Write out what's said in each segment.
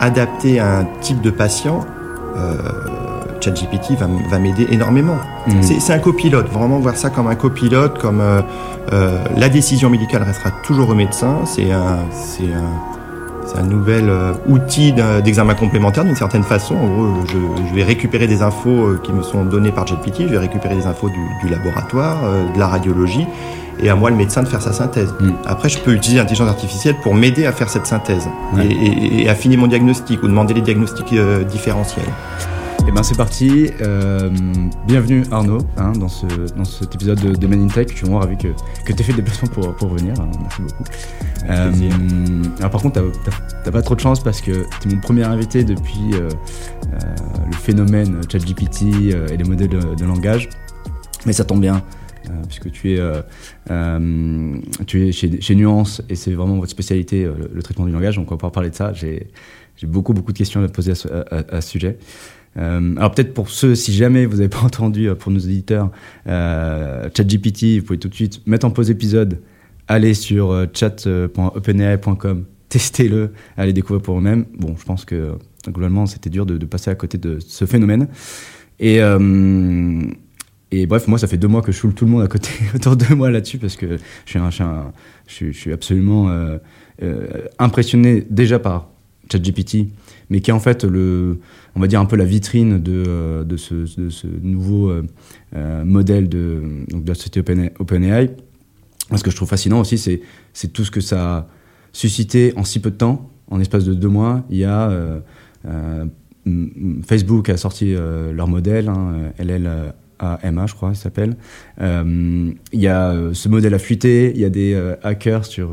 adapté à un type de patient, ChatGPT va, va m'aider énormément. Mhm. C'est un copilote, vraiment voir ça comme un copilote, comme euh, euh, la décision médicale restera toujours au médecin. C'est un, un, un nouvel euh, outil d'examen complémentaire d'une certaine façon. En gros, je, je vais récupérer des infos euh, qui me sont données par ChatGPT, je vais récupérer des infos du, du laboratoire, euh, de la radiologie, et à moi le médecin de faire sa synthèse. Mhm. Après, je peux utiliser l'intelligence artificielle pour m'aider à faire cette synthèse Ouais. et, et- et affiner mon diagnostic ou demander les diagnostics euh, différentiels. Et ben c'est parti. Euh, bienvenue Arnaud hein, dans, ce, dans cet épisode de, de Men in Tech. Je suis vraiment ravi que, que tu aies fait le déplacement pour, pour venir. hein. Merci beaucoup. Euh, alors par contre, t'as- pas trop de chance parce que tu es mon premier invité depuis euh, le phénomène ChatGPT et les modèles de, de langage. Mais ça tombe bien. Euh, puisque tu es, euh, euh, tu es chez, chez Nuance et c'est vraiment votre spécialité, le, traitement du langage, donc on va pouvoir parler de ça. J'ai beaucoup, beaucoup de questions à te poser à ce, sujet. Alors peut-être pour ceux, si jamais vous n'avez pas entendu, pour nos éditeurs, euh, ChatGPT, vous pouvez tout de suite mettre en pause épisode, aller sur chat.openai.com, testez-le, allez découvrir pour vous-même. Bon, je pense que globalement, c'était dur de, de passer à côté de ce phénomène. Et, et bref, moi, ça fait deux mois que je saoule tout le monde à côté, autour de moi là-dessus, parce que je suis, un, je je suis- absolument euh, euh, impressionné déjà par ChatGPT, mais qui est en fait le, on va dire un peu la vitrine de, euh, de, ce, nouveau modèle de, donc de la société Open- OpenAI. Ce que je trouve fascinant aussi, c'est, tout ce que ça a suscité en si peu de temps, en espace de deux mois. Il y a Facebook a sorti leur modèle, hein, LLAMA, je crois, il s'appelle. Euh, il y a euh, ce modèle a fuité, il y a des euh, hackers sur,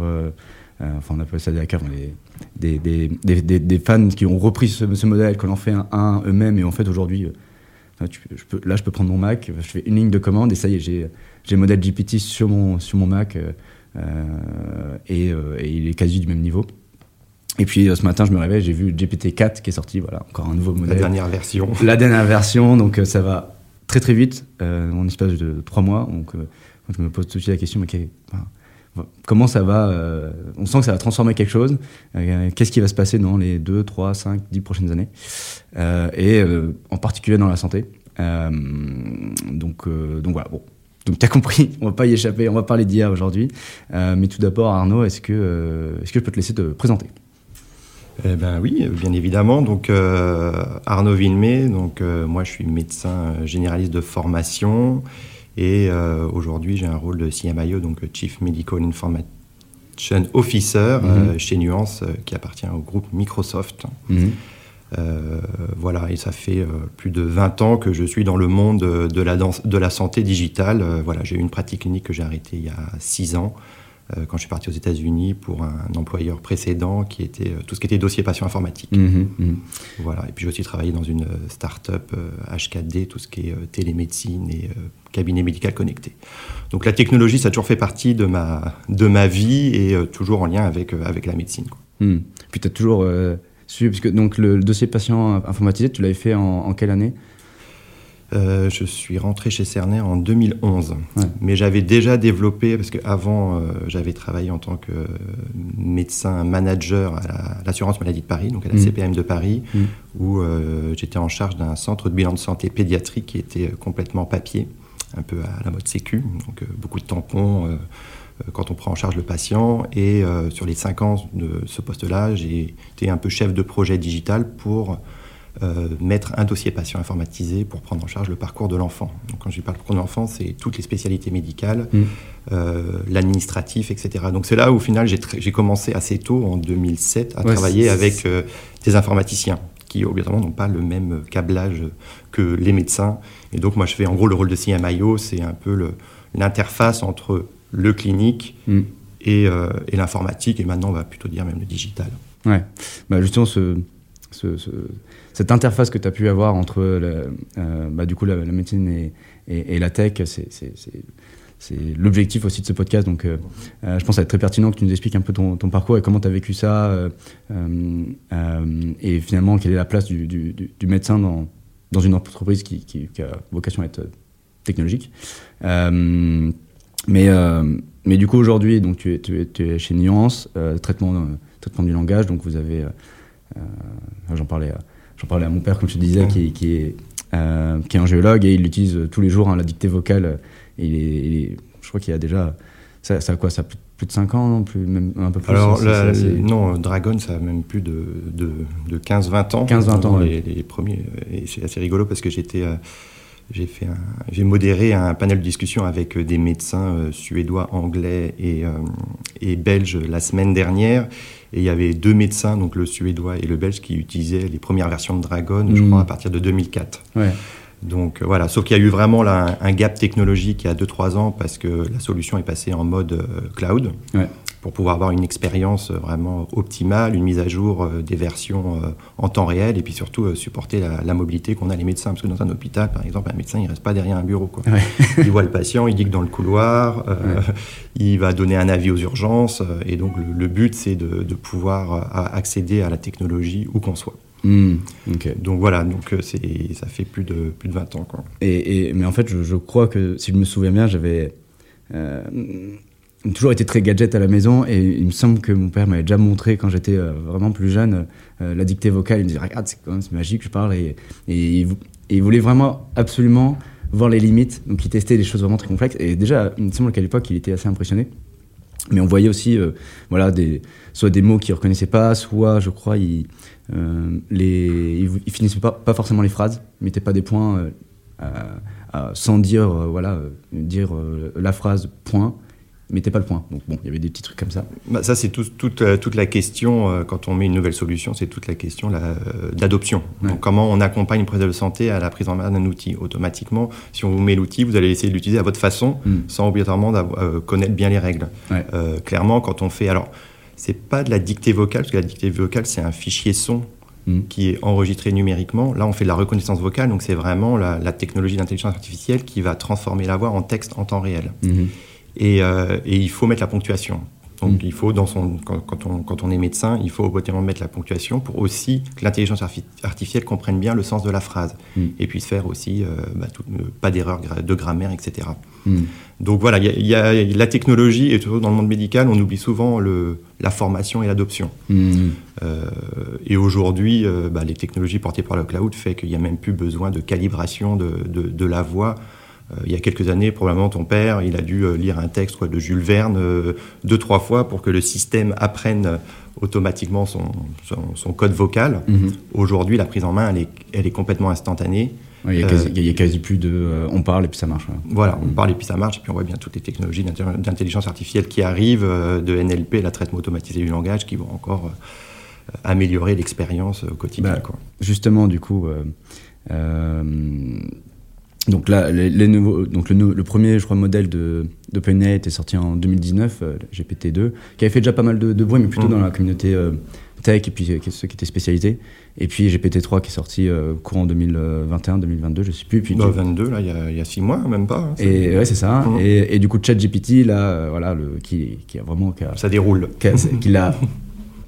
enfin on appelle ça des hackers, mais des, des, des, des- des fans qui ont repris ce, ce modèle, qui en fait un, un eux-mêmes, et en fait aujourd'hui, enfin, tu- je peux, là je peux prendre mon Mac, je fais une ligne de commande et ça y est, j'ai j'ai le modèle GPT sur mon, sur mon Mac euh, et, euh, et il est quasi du même niveau. Et puis euh, ce matin, je me réveille, j'ai vu GPT-4 qui est sorti, voilà, encore un nouveau La modèle. dernière version. La dernière version, donc ça va très très vite, euh, en espace de trois mois. Donc euh, je me pose tout de suite la question, comment ça va euh, On sent que ça va transformer quelque chose. Qu'est-ce qui va se passer dans les 2, 3, 5, 10 prochaines années Et en particulier dans la santé. Donc, voilà, bon. Donc tu as compris, on va pas y échapper, on va parler d'IA aujourd'hui. Mais tout d'abord, Arnaud, est-ce que, est-ce que je peux te laisser te présenter? Eh ben oui, bien évidemment. Donc euh, Arnaud Villemé, donc euh, moi je suis médecin euh, généraliste de formation et euh, aujourd'hui j'ai un rôle de CMIO, donc Chief Medical Information Officer euh, chez Nuance, qui appartient au groupe Microsoft. Euh, voilà, et ça fait plus de 20 ans que je suis dans le monde de la, danse- de la santé digitale. Voilà, j'ai eu une pratique clinique que j'ai arrêtée il y a 6 ans quand je suis parti aux États-Unis pour un employeur précédent qui était euh, tout ce qui était dossier patient informatique. Mhm, mhm. Voilà, et puis j'ai aussi travaillé dans une euh, start-up euh, H4D, tout ce qui est euh, télémédecine et euh, cabinet médical connecté. Donc la technologie, ça a toujours fait partie de ma, de ma vie et euh, toujours en lien avec, euh, avec la médecine. quoi. Hmm. Puis tu as toujours euh, suivi, parce que donc, le, le dossier patient informatisé, tu l'avais fait en, en quelle année? Euh, je suis rentré chez Cerner en 2011, Ouais. mais j'avais déjà développé, parce qu'avant, euh, j'avais travaillé en tant que médecin manager à la- l'assurance maladie de Paris, donc à la Mhm. CPM de Paris, Mhm. où euh, j'étais en charge d'un centre de bilan de santé pédiatrique qui était euh, complètement papier, un peu à la mode sécu, donc beaucoup de tampons quand on prend en charge le patient. Et sur les cinq ans de ce poste-là, j'ai été un peu chef de projet digital pour euh, mettre un dossier patient informatisé pour prendre en charge le parcours de l'enfant. Donc, quand je parle parcours de l'enfant, c'est toutes les spécialités médicales, Mm. euh, l'administratif, etc. Donc c'est là où au final j'ai commencé assez tôt, en 2007, à Ouais, travailler avec euh, des informaticiens qui obligatoirement n'ont pas le même câblage que les médecins. Et donc moi je fais en gros le rôle de CMIO, c'est un peu l'interface entre le clinique et, euh, et l'informatique, et maintenant on va plutôt dire même le digital. Ouais. Bah, justement, ce, ce- ce- cette interface que tu as pu avoir entre la- euh, bah, du coup, la, médecine et, la tech, c'est- l'objectif aussi de ce podcast. Donc, euh, euh, je pense que ça va être très pertinent que tu nous expliques un peu ton, parcours et comment tu as vécu ça. et finalement, quelle est la place du, médecin dans, une entreprise qui, a vocation à être technologique. Mais, du coup, aujourd'hui, tu es, chez Nuance, traitement, traitement du langage. Donc, vous avez j'en parlais, j'en parlais à mon père, comme je te disais, qui, qui, est, qui est un géologue et il utilise tous les jours hein, la dictée vocale. Et il est, je crois qu'il a déjà, ça, ça a quoi, ça a plus, de 5 ans, non plus, même un peu plus. Alors non, Dragon, ça a même plus de, de, de 15-20 ans. 15-20 ans, les, les, premiers. Et c'est assez rigolo parce que j'étais j'ai fait j'ai modéré un panel de discussion avec des médecins euh, suédois, anglais et, euh, et, belges la semaine dernière. Et il y avait deux médecins, donc le suédois et le belge, qui utilisaient les premières versions de Dragon, je mmh. crois, à partir de 2004. Ouais. Donc euh, voilà, sauf qu'il y a eu vraiment là, un, gap technologique il y a 2-3 ans parce que la solution est passée en mode cloud. Ouais pour pouvoir avoir une expérience vraiment optimale, une mise à jour euh, des versions euh, en temps réel et puis surtout euh, supporter la, mobilité qu'on a les médecins. Parce que dans un hôpital, par exemple, un médecin, il ne reste pas derrière un bureau. Quoi. il voit le patient, il dit que dans le couloir, il va donner un avis aux urgences et donc le, but, c'est de, pouvoir accéder à la technologie où qu'on soit. Hmm, donc voilà, donc c'est, ça fait plus de, plus de 20 ans. Quoi. Et, mais en fait, je, je, crois que, si je me souviens bien, j'avais toujours été très gadget à la maison et il me semble que mon père m'avait déjà montré quand j'étais euh, vraiment plus jeune euh, la dictée vocale. Il me disait regarde c'est quand même magique je parle et, il voulait vraiment absolument voir les limites donc il testait des choses vraiment très complexes et déjà il me semble qu'à l'époque il était assez impressionné. Mais on voyait aussi euh, voilà soit des mots qu'il reconnaissait pas soit je crois il les il, finissait pas, pas forcément les phrases il mettait pas des points sans dire voilà dire la phrase point mettait pas le point. Donc bon, il y avait des petits trucs comme ça. Bah, ça, c'est toute, euh, toute la question, euh, quand on met une nouvelle solution, c'est toute la question euh, d'adoption. Donc comment on accompagne une prise de santé à la prise en main d'un outil? Automatiquement, si on vous met l'outil, vous allez essayer de l'utiliser à votre façon, mm. sans obligatoirement connaître bien les règles. clairement, quand on fait... Alors, c'est pas de la dictée vocale, parce que la dictée vocale, c'est un fichier son mm. qui est enregistré numériquement. Là, on fait de la reconnaissance vocale, donc c'est vraiment la, technologie d'intelligence artificielle qui va transformer la voix en texte en temps réel. Mm-hmm. Euh, et, il faut mettre la ponctuation. Donc mm. il faut, dans son, quand, on, quand, on, est médecin, il faut obligatoirement mettre la ponctuation pour aussi que l'intelligence artificielle comprenne bien le sens de la phrase mm. et puisse faire aussi euh, bah, euh, pas d'erreur de grammaire, etc. Mm. Donc voilà, il y, a la technologie et toujours dans le monde médical, on oublie souvent le, la formation et l'adoption. et aujourd'hui, bah, les technologies portées par le cloud fait qu'il n'y a même plus besoin de calibration de, de, de la voix il y a quelques années, probablement ton père, il a dû euh, lire un texte de Jules Verne euh, deux, trois fois pour que le système apprenne automatiquement son, son, code vocal. Mhm. Aujourd'hui, la prise en main, elle est, elle est complètement instantanée. il n'y a, quasi plus de on parle et puis ça marche. Voilà, on mhm. parle et puis ça marche. Et puis on voit bien toutes les technologies d'intelligence artificielle qui arrivent, de NLP, la traitement automatisé du langage, qui vont encore améliorer l'expérience au quotidien. Bah, justement, du coup, donc là, les, nouveaux, donc le, le, premier, je crois, modèle de d'OpenAI était sorti en 2019, euh, GPT-2, qui avait fait déjà pas mal de, de bruit, mais plutôt dans la communauté euh, tech et puis euh, ceux qui étaient spécialisés. Et puis GPT-3 qui est sorti courant 2021-2022, je sais plus. Puis 2022, là, il y, a six mois, même pas. Hein, et ouais, c'est ça. Mmh. Et, et, du coup, ChatGPT, là, voilà, le, qui, qui a vraiment, qui a, ça déroule, qui a, qui a,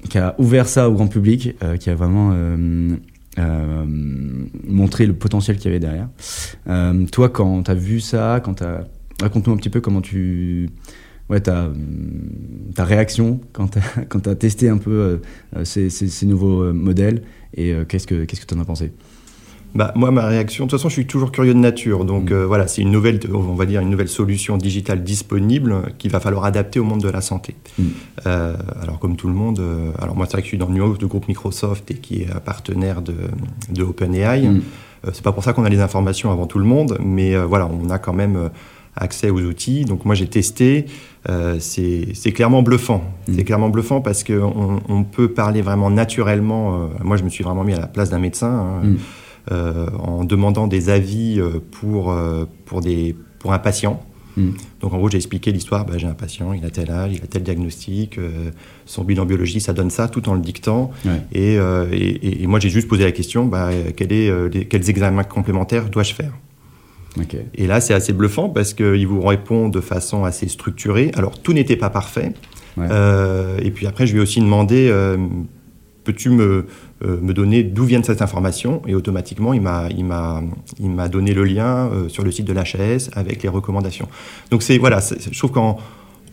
qui a ouvert ça au grand public, qui a vraiment montrer le potentiel qu'il y avait derrière. Euh, toi, quand tu as vu ça, quand raconte-nous un petit peu comment tu ouais, ta, ta réaction quand tu as, testé un peu euh, ces, nouveaux modèles et qu'est-ce que tu en as pensé? Bah, moi, ma réaction, de toute façon, je suis toujours curieux de nature. Donc mm. euh, voilà, c'est une nouvelle, on va dire, une nouvelle solution digitale disponible qu'il va falloir adapter au monde de la santé. Mm. Euh, alors, comme tout le monde, euh, alors moi, c'est vrai que je suis dans le New de groupe Microsoft et qui est partenaire de, de OpenAI. Mm. c'est pas pour ça qu'on a les informations avant tout le monde, mais voilà, on a quand même accès aux outils. Donc moi, j'ai testé. c'est clairement bluffant. C'est clairement bluffant parce qu'on on peut parler vraiment naturellement. moi, je me suis vraiment mis à la place d'un médecin. Hein. Euh, en demandant des avis euh, pour, euh, pour, des, pour un patient. Hmm. Donc en gros, j'ai expliqué l'histoire, bah, j'ai un patient, il a tel âge, il a tel diagnostic, son bilan biologie, ça donne ça, tout en le dictant. Et, et, moi, j'ai juste posé la question, bah, quel est, quels examens complémentaires dois-je faire? Et là, c'est assez bluffant parce qu'il vous répond de façon assez structurée. Alors, tout n'était pas parfait. et puis après, je lui ai aussi demandé, peux-tu me, euh, me donner d'où vient cette information? Et automatiquement il m'a il m'a il m'a donné le lien euh, sur le site de l'HAS avec les recommandations. Donc c'est voilà, je trouve qu'en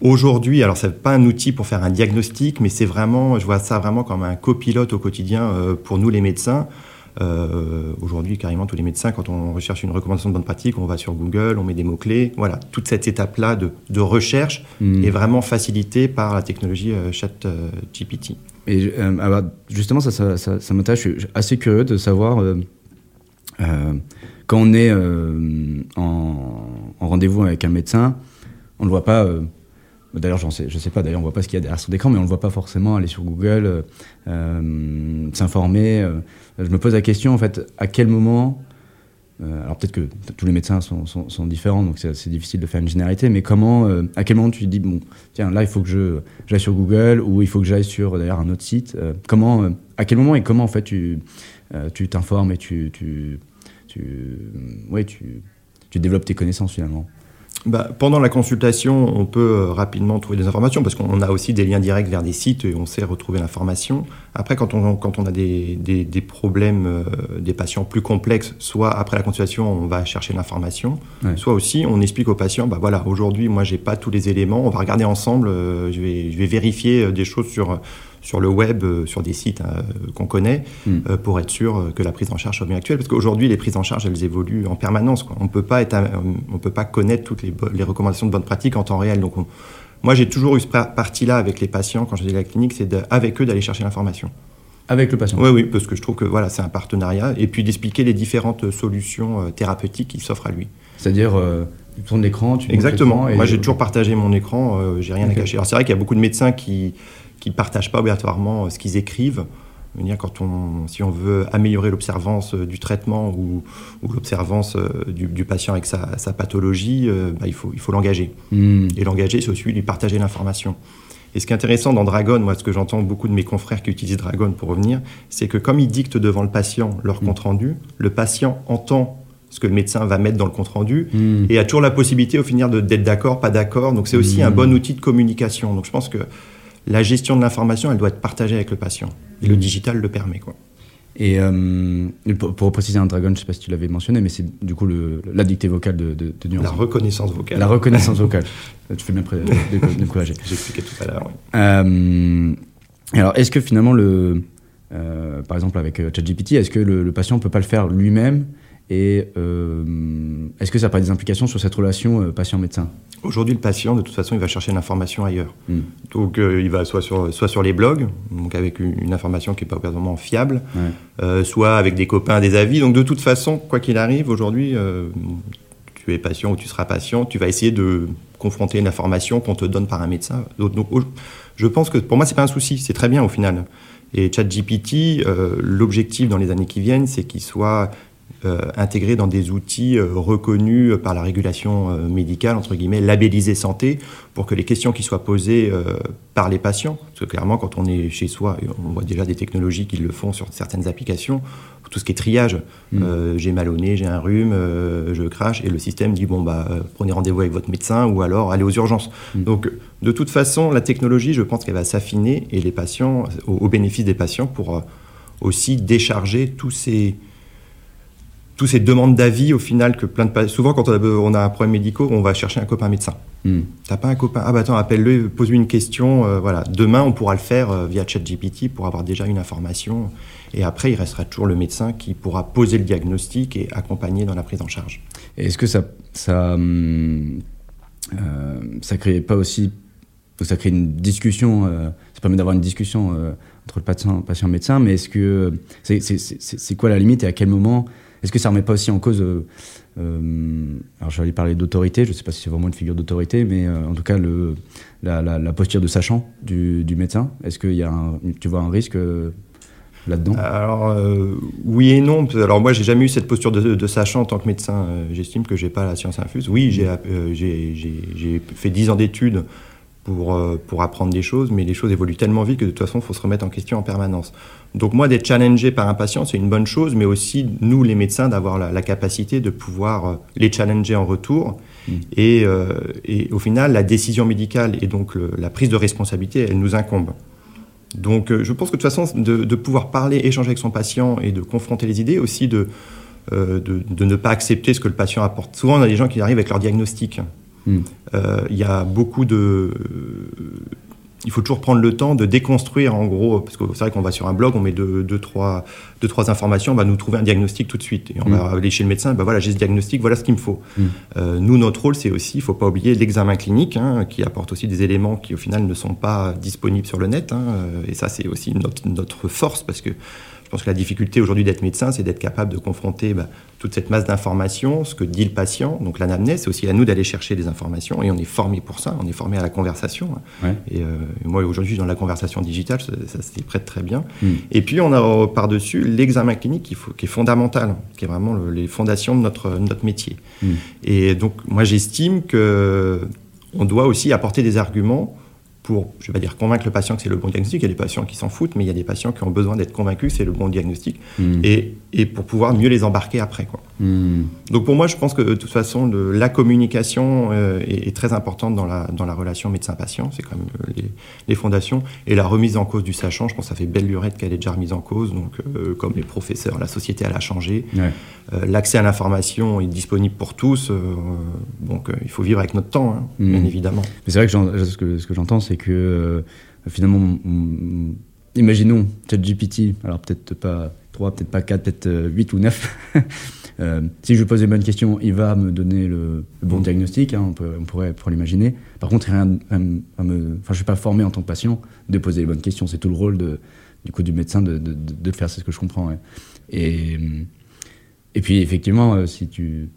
Aujourd'hui, alors c'est pas un outil pour faire un diagnostic, mais c'est vraiment, je vois ça vraiment comme un copilote au quotidien euh, pour nous les médecins. Euh, Aujourd'hui, carrément, tous les médecins, quand on recherche une recommandation de bonne pratique, on va sur Google, on met des mots-clés. Voilà, toute cette étape-là de, de, recherche mmh. est vraiment facilitée par la technologie euh, ChatGPT. Euh, Et euh, alors, justement, ça, ça, ça, m'intéresse. Je suis assez curieux de savoir euh, quand on est en, en rendez-vous avec un médecin, on ne voit pas D'ailleurs, je sais, sais pas. D'ailleurs, on voit pas ce qu'il y a derrière son écran, mais on le voit pas forcément aller sur Google, euh, euh, s'informer. Euh. je me pose la question, en fait, à quel moment euh, Alors peut-être que tous les médecins sont, sont, différents, donc c'est difficile de faire une généralité. Mais comment, euh, à quel moment tu te dis, bon, tiens, là, il faut que j'aille sur Google ou il faut que j'aille sur d'ailleurs un autre site. comment, à quel moment et comment en fait tu tu t'informes et tu tu tu, ouais, tu tu développes tes connaissances finalement? Bah, pendant la consultation, on peut euh, rapidement trouver des informations parce qu'on a aussi des liens directs vers des sites et on sait retrouver l'information. Après, quand on, quand on a des, des, des problèmes, euh, des patients plus complexes, soit après la consultation, on va chercher l'information, ouais. soit aussi on explique aux patients, bah voilà, aujourd'hui, moi, j'ai pas tous les éléments, on va regarder ensemble, euh, je, vais, je vais vérifier des choses sur sur le web, euh, sur des sites hein, qu'on connaît, mm. euh, pour être sûr que la prise en charge soit bien actuelle. Parce qu'aujourd'hui, les prises en charge, elles évoluent en permanence. Quoi. On peut pas être, on peut pas connaître toutes les, les, recommandations de bonne pratique en temps réel. Donc, on, moi, j'ai toujours eu ce parti-là avec les patients quand j'étais à la clinique, c'est avec eux d'aller chercher l'information. Avec le patient. Oui, oui, parce que je trouve que voilà, c'est un partenariat, et puis d'expliquer les différentes solutions euh, thérapeutiques qui s'offrent à lui. C'est-à-dire. Euh tu tournes l'écran, tu Exactement. Et... Moi, j'ai toujours partagé mon écran, euh, j'ai rien okay. à cacher. Alors, c'est vrai qu'il y a beaucoup de médecins qui, qui ne partagent pas obligatoirement ce qu'ils écrivent. Quand on, si on veut améliorer l'observance du traitement ou, ou l'observance du, du, patient avec sa, sa pathologie, euh, bah, il faut il faut l'engager. Mmh. Et l'engager, c'est aussi lui partager l'information. Et ce qui est intéressant dans Dragon, moi, ce que j'entends beaucoup de mes confrères qui utilisent Dragon pour revenir, c'est que comme ils dictent devant le patient leur mmh. compte rendu, le patient entend ce que le médecin va mettre dans le compte rendu mmh. et a toujours la possibilité au final d'être d'accord, pas d'accord. Donc c'est aussi un bon outil de communication. Donc je pense que la gestion de l'information, elle doit être partagée avec le patient. Et le digital le permet. Quoi. Et euh, pour, pour, préciser un Dragon, je ne sais pas si tu l'avais mentionné, mais c'est du coup le, la dictée vocale de, de, de Nuance. La reconnaissance vocale. La reconnaissance vocale. tu fais bien décourager. J'expliquais tout à l'heure. Oui. Euh, alors, est-ce que finalement, le, euh, par exemple avec ChatGPT, est-ce que le, le patient ne peut pas le faire lui-même et euh, est-ce que ça n'a pas des implications sur cette relation euh, patient-médecin? Aujourd'hui, le patient, de toute façon, il va chercher l'information ailleurs. Mm. Donc, euh, il va soit sur, soit sur les blogs, donc avec une, information qui n'est pas obligatoirement fiable, ouais. euh, soit avec des copains, des avis. Donc, de toute façon, quoi qu'il arrive, aujourd'hui, tu es patient ou tu seras patient, tu vas essayer de confronter une information qu'on te donne par un médecin. Donc, donc je pense que pour moi, c'est pas un souci, c'est très bien au final. Et ChatGPT, euh, l'objectif dans les années qui viennent, c'est qu'il soit intégrés dans des outils euh, reconnus par la régulation euh, médicale, entre guillemets, labellisés santé, pour que les questions qui soient posées euh, par les patients, parce que clairement, quand on est chez soi, on voit déjà des technologies qui le font sur certaines applications, pour tout ce qui est triage, mmh. j'ai mal au nez, j'ai un rhume, je crache, et le système dit, bon, bah, prenez rendez-vous avec votre médecin, ou alors allez aux urgences. Mmh. Donc, de toute façon, la technologie, je pense qu'elle va s'affiner, et les patients, au, au, bénéfice des patients, pour aussi décharger tous ces toutes ces demandes d'avis au final que plein de souvent quand on a, on a un problème médical on va chercher un copain médecin. Mm. t'as pas un copain ah bah attends appelle-le pose-lui une question euh, voilà. Demain on pourra le faire euh, via ChatGPT pour avoir déjà une information. Et après il restera toujours le médecin qui pourra poser le diagnostic et accompagner dans la prise en charge. Est-ce que ça ça hum, euh, ça crée pas aussi ça crée une discussion euh, ça permet d'avoir une discussion entre le patient patient médecin mais est-ce que c'est quoi la limite et à quel moment est-ce que ça remet pas aussi en cause euh, euh, alors aller parler d'autorité, je ne sais pas si c'est vraiment une figure d'autorité, mais euh, en tout cas la, posture de sachant du, médecin. Est-ce qu'il y a un, tu vois un risque euh, là-dedans? Alors oui et non. Alors moi j'ai jamais eu cette posture de, de sachant en tant que médecin. J'estime que j'ai pas la science infuse. Oui, j'ai fait 10 ans d'études pour, pour apprendre des choses, mais les choses évoluent tellement vite que de toute façon il faut se remettre en question en permanence. Donc moi, d'être challengé par un patient, c'est une bonne chose, mais aussi nous, les médecins, d'avoir la, la, capacité de pouvoir euh, les challenger en retour. Mmh. Et, euh, et, au final, la décision médicale et donc le, la prise de responsabilité, elle nous incombe. Donc euh, je pense que de toute façon, de, de, pouvoir parler, échanger avec son patient et de confronter les idées, aussi de, euh, de, de, ne pas accepter ce que le patient apporte. Souvent, on a des gens qui arrivent avec leur diagnostic. Hmm. Il y a beaucoup de il faut toujours prendre le temps de déconstruire en gros, parce que c'est vrai qu'on va sur un blog, on met deux, deux, trois, deux, trois informations, on va nous trouver un diagnostic tout de suite. Et on va mm. aller chez le médecin, ben voilà, j'ai ce diagnostic, voilà ce qu'il me faut. Mm. Euh, nous, notre rôle, c'est aussi, il ne faut pas oublier l'examen clinique, hein, qui apporte aussi des éléments qui au final ne sont pas disponibles sur le net. Hein, euh, et ça, c'est aussi notre, notre force, parce que pense que la difficulté aujourd'hui d'être médecin, c'est d'être capable de confronter bah, toute cette masse d'informations, ce que dit le patient. Donc l'anamnèse, c'est aussi à nous d'aller chercher des informations et on est formé pour ça, on est formé à la conversation. Hein. Et euh, moi aujourd'hui, dans la conversation digitale, ça, ça s'y prête très bien. Hmm. Et puis on a euh, par-dessus l'examen clinique qui, faut, qui, est fondamental, qui est vraiment les fondations de notre, notre métier. Hmm. Et donc moi j'estime que on doit aussi apporter des arguments pour, je vais pas dire convaincre le patient que c'est le bon diagnostic, il y a des patients qui s'en foutent, mais il y a des patients qui ont besoin d'être convaincus que c'est le bon diagnostic, hmm. et, et, pour pouvoir mieux les embarquer après. Quoi. Hmm. Donc pour moi, je pense que de toute façon, la communication euh, est, très importante dans la, dans la relation médecin-patient, c'est quand même euh, les, les, fondations, et la remise en cause du sachant, je pense que ça fait belle lurette qu'elle est déjà remise en cause, donc euh, comme les professeurs, la société elle a changé, l'accès à l'information est disponible pour tous, donc il faut vivre avec notre temps, hein, hmm. bien évidemment. Mais c'est vrai que ce que, ce que j'entends, c'est c'est que euh, finalement, imaginons ChatGPT, alors peut-être pas 3, peut-être pas 4, peut-être 8 euh, ou 9. Euh, si je pose les bonnes questions, il va me donner le, bon mm. diagnostic, hein, on, peut, on, pourrait, l'imaginer. Par contre, rien me, enfin, je ne suis pas formé en tant que patient de poser les bonnes questions. C'est tout le rôle de, du, coup, du médecin de, de, de, faire, c'est ce que je comprends. Et, et puis, effectivement, si tu.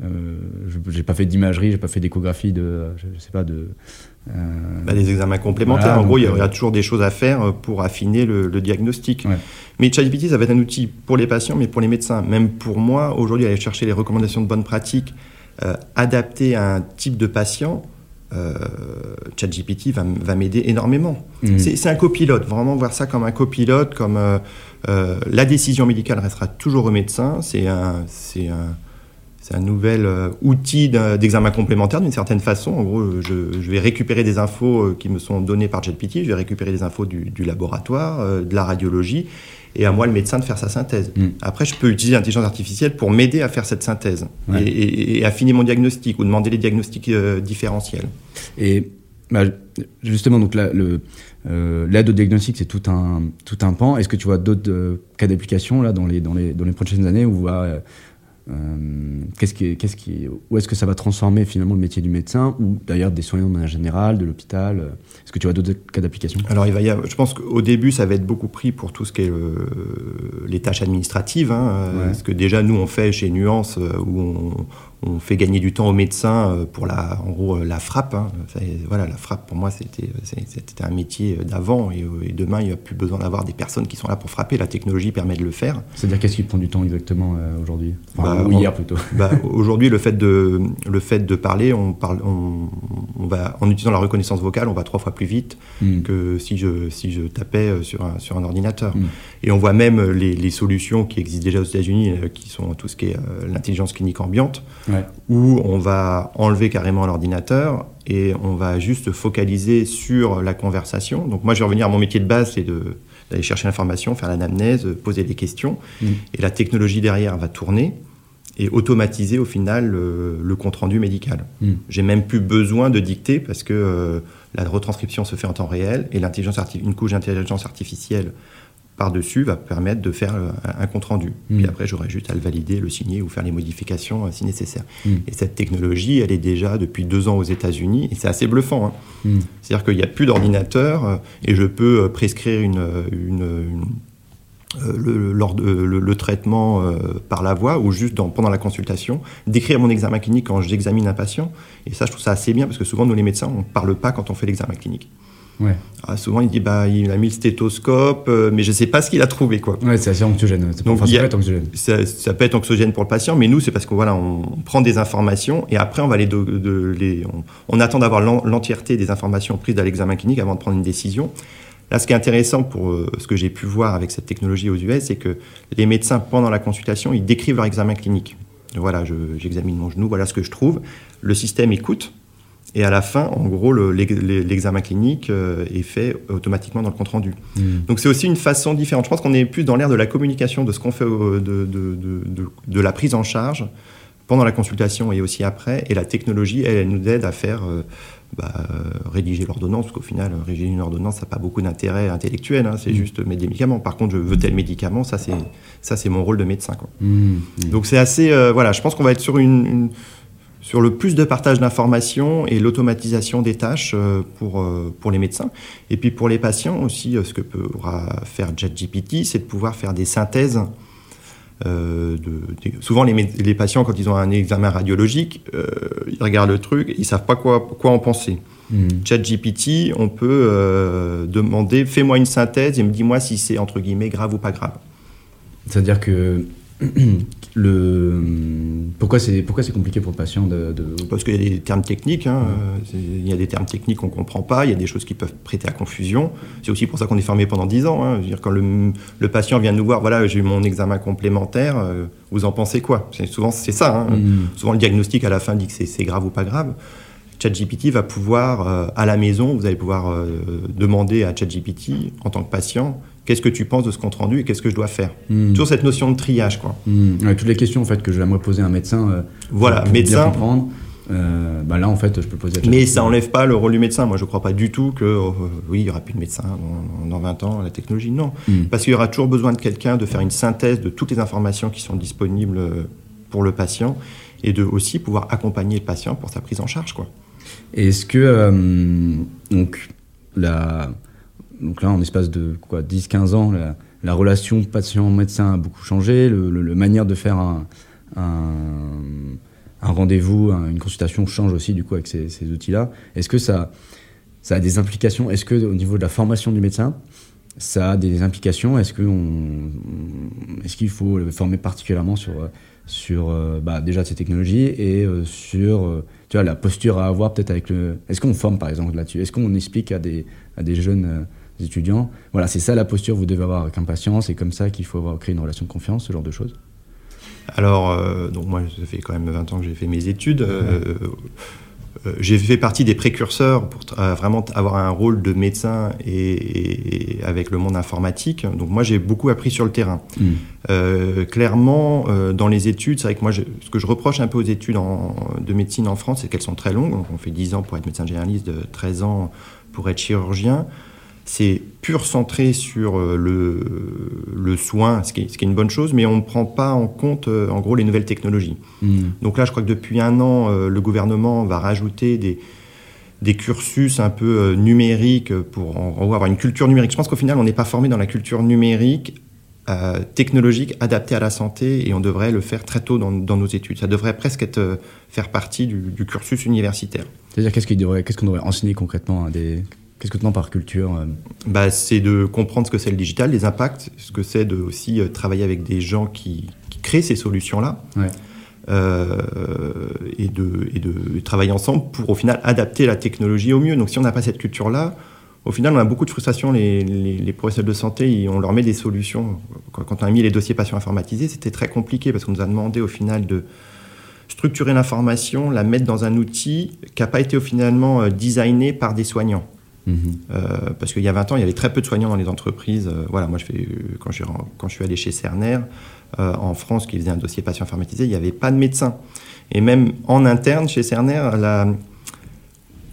je n'ai pas fait d'imagerie, j'ai pas fait d'échographie de, je sais pas, de, euh, bah, des examens complémentaires. en gros, il y, a, toujours des choses à faire pour affiner le, diagnostic. Mais ChatGPT, ça va être un outil pour les patients, mais pour les médecins. Même pour moi, aujourd'hui, aller chercher les recommandations de bonnes pratiques euh, adaptées à un type de patient, euh, ChatGPT va, va m'aider énormément. Mmh. C'est un copilote, vraiment voir ça comme un copilote, comme la décision médicale restera toujours au médecin. C'est un, un c'est un nouvel euh, outil d'examen complémentaire d'une certaine façon. En gros, je, vais récupérer des infos euh, qui me sont données par JetPT, je vais récupérer des infos du, laboratoire, euh, de la radiologie, et à moi, le médecin, de faire sa synthèse. Mm. Après, je peux utiliser l'intelligence artificielle pour m'aider à faire cette synthèse et, affiner mon diagnostic ou demander les diagnostics différentiels. Et bah, justement, donc l'aide au diagnostic, c'est tout un, tout un pan. Est-ce que tu vois d'autres cas d'application là dans les, dans, les, dans les prochaines années où va euh, qu'est-ce qui, qu'est-ce qui, où est-ce que ça va transformer finalement le métier du médecin ou d'ailleurs des soignants de manière générale, de l'hôpital euh, Est-ce que tu vois d'autres cas d'application? Alors, il va y avoir, je pense qu'au début, ça va être beaucoup pris pour tout ce qui est les tâches administratives. Hein, Ce que déjà, nous, on fait chez Nuance, euh, où on, on fait gagner du temps aux médecins euh, pour la, en gros, euh, la frappe. Hein. voilà, la frappe pour moi c'était c'était un métier d'avant et, demain il n'y a plus besoin d'avoir des personnes qui sont là pour frapper. La technologie permet de le faire. C'est-à-dire qu'est-ce qui prend du temps exactement euh, aujourd'hui? Enfin, Ou hier plutôt. Bah, aujourd'hui le fait de le fait de parler, on parle, on, va en utilisant la reconnaissance vocale, on va trois fois plus vite hmm. que si je si je tapais sur un, sur un ordinateur. Hmm. Et on voit même les, les, solutions qui existent déjà aux États-Unis, qui sont tout ce qui est l'intelligence clinique ambiante où on va enlever carrément l'ordinateur et on va juste focaliser sur la conversation. Donc moi, je vais revenir à mon métier de base, c'est d'aller chercher l'information, faire l'anamnèse, poser des questions. Mm. Et la technologie derrière va tourner et automatiser au final le, compte-rendu médical. Mm. J'ai même plus besoin de dicter parce que euh, la retranscription se fait en temps réel et une couche d'intelligence artificielle par-dessus va permettre de faire euh, un, compte rendu. Mm. Puis après, j'aurai juste à le valider, le signer ou faire les modifications euh, si nécessaire. Mm. Et cette technologie, elle est déjà depuis deux ans aux États-Unis et c'est assez bluffant. Hein. Mm. C'est-à-dire qu'il n'y a plus d'ordinateur euh, et je peux prescrire une, le, traitement par la voix ou juste pendant la consultation, décrire mon examen clinique quand j'examine un patient. Et ça, je trouve ça assez bien parce que souvent, nous les médecins, on ne parle pas quand on fait l'examen clinique. Ouais. Ah, souvent, il dit bah, il a mis le stéthoscope, euh, mais je ne sais pas ce qu'il a trouvé. Quoi. Ouais, c'est assez anxiogène. Donc, ça, peut être anxiogène. Ça, peut être anxiogène pour le patient, mais nous, c'est parce qu'on voilà, on prend des informations et après, on, va les, de, les on, attend d'avoir l'entièreté des informations prises à l'examen clinique avant de prendre une décision. Là, ce qui est intéressant pour euh, ce que j'ai pu voir avec cette technologie aux US, c'est que les médecins, pendant la consultation, ils décrivent leur examen clinique. Voilà, j'examine mon genou, voilà ce que je trouve. Le système écoute, et à la fin, en gros, l'examen clinique euh, est fait automatiquement dans le compte rendu. Hmm. Donc c'est aussi une façon différente. Je pense qu'on est plus dans l'ère de la communication, de ce qu'on fait, de, de, de, de, la prise en charge, pendant la consultation et aussi après. Et la technologie, elle, elle nous aide à faire bah, rédiger l'ordonnance, parce qu'au final, rédiger une ordonnance, ça n'a pas beaucoup d'intérêt intellectuel, hein, c'est mmh. juste mettre des médicaments. Par contre, je veux tel médicament, ça c'est mon rôle de médecin. Quoi. Mmh, mmh. Donc c'est assez, voilà, je pense qu'on va être sur une sur le plus de partage d'informations et l'automatisation des tâches euh, pour, euh, pour les médecins. Et puis pour les patients aussi, euh, ce que pourra faire ChatGPT, c'est de pouvoir faire des synthèses. de, souvent, les, les, patients, quand ils ont un examen radiologique, ils regardent le truc, ils ne savent pas quoi, quoi en penser. Hmm. ChatGPT, on peut demander fais-moi une synthèse et me dis-moi si c'est entre guillemets grave ou pas grave. C'est-à-dire que le pourquoi c'est pourquoi c'est compliqué pour le patient de, parce qu'il y a des termes techniques hein, il y a des termes techniques qu'on comprend pas il y a des choses qui peuvent prêter à confusion c'est aussi pour ça qu'on est formé pendant 10 ans hein. dire quand le, patient vient nous voir voilà j'ai eu mon examen complémentaire euh, vous en pensez quoi? C'est souvent c'est ça hein. mm. souvent le diagnostic à la fin dit que c'est grave ou pas grave ChatGPT va pouvoir euh, à la maison vous allez pouvoir euh, demander à ChatGPT en tant que patient qu'est-ce que tu penses de ce compte rendu et qu'est-ce que je dois faire hmm. Toujours cette notion de triage, quoi. Hmm. toutes les questions en fait que j'aimerais poser à un médecin. Euh, voilà, pour médecin. Bien comprendre. Euh, bah là, en fait, je peux poser. À Mais ça n'enlève pas le rôle du médecin. Moi, je ne crois pas du tout que oh, oui, il y aura plus de médecin dans, 20 ans, la technologie. Non, hmm. parce qu'il y aura toujours besoin de quelqu'un de faire une synthèse de toutes les informations qui sont disponibles pour le patient et de aussi pouvoir accompagner le patient pour sa prise en charge, quoi. Est-ce que euh, donc la donc là, en espace de quoi 10-15 ans, la, relation patient-médecin a beaucoup changé, le, manière de faire un, rendez-vous, une consultation change aussi du coup avec ces, outils-là. Est-ce que ça, ça a des implications? Est-ce que au niveau de la formation du médecin, ça a des implications? Est-ce est qu'il faut le former particulièrement sur sur euh, bah, déjà ces technologies et euh, sur euh, tu vois, la posture à avoir peut-être avec le. Est-ce qu'on forme par exemple là-dessus? Est-ce qu'on explique à des, à des jeunes étudiants. Voilà, c'est ça la posture que vous devez avoir avec impatience, c'est comme ça qu'il faut avoir, créer une relation de confiance, ce genre de choses Alors, euh, donc moi, ça fait quand même 20 ans que j'ai fait mes études. Euh, euh, j'ai fait partie des précurseurs pour vraiment avoir un rôle de médecin et, avec le monde informatique. Donc moi, j'ai beaucoup appris sur le terrain. Hmm. clairement, dans les études, c'est vrai que moi, ce que je reproche un peu aux études de médecine en France, c'est qu'elles sont très longues. on fait 10 ans pour être médecin généraliste, 13 ans pour être chirurgien c'est pur centré sur euh, le, soin, ce qui, est, une bonne chose, mais on ne prend pas en compte, euh, en gros, les nouvelles technologies. Hmm. Donc là, je crois que depuis un an, euh, le gouvernement va rajouter des, cursus un peu numériques pour avoir une culture numérique. Je pense qu'au final, on n'est pas formé dans la culture numérique technologique adaptée à la santé et on devrait le faire très tôt dans, nos études. Ça devrait presque être, faire partie du, cursus universitaire. C'est-à-dire qu'est-ce qu'on devrait, devrait, enseigner concrètement à des Qu'est-ce que tu entends par culture euh bah, C'est de comprendre ce que c'est le digital, les impacts, ce que c'est de aussi euh, travailler avec des gens qui, créent ces solutions-là. Euh, et, de, et de travailler ensemble pour au final adapter la technologie au mieux. Donc si on n'a pas cette culture-là, au final on a beaucoup de frustration. Les, les, professionnels de santé, on leur met des solutions. Quand, on a mis les dossiers patients informatisés, c'était très compliqué parce qu'on nous a demandé au final de structurer l'information, la mettre dans un outil qui n'a pas été finalement designé par des soignants. Euh, parce qu'il y a 20 ans, il y avait très peu de soignants dans les entreprises. Euh, voilà, moi, je fais, quand, je, quand je suis allé chez Cerner, euh, en France, qui faisait un dossier patient informatisé, il n'y avait pas de médecin. Et même en interne, chez Cerner, la,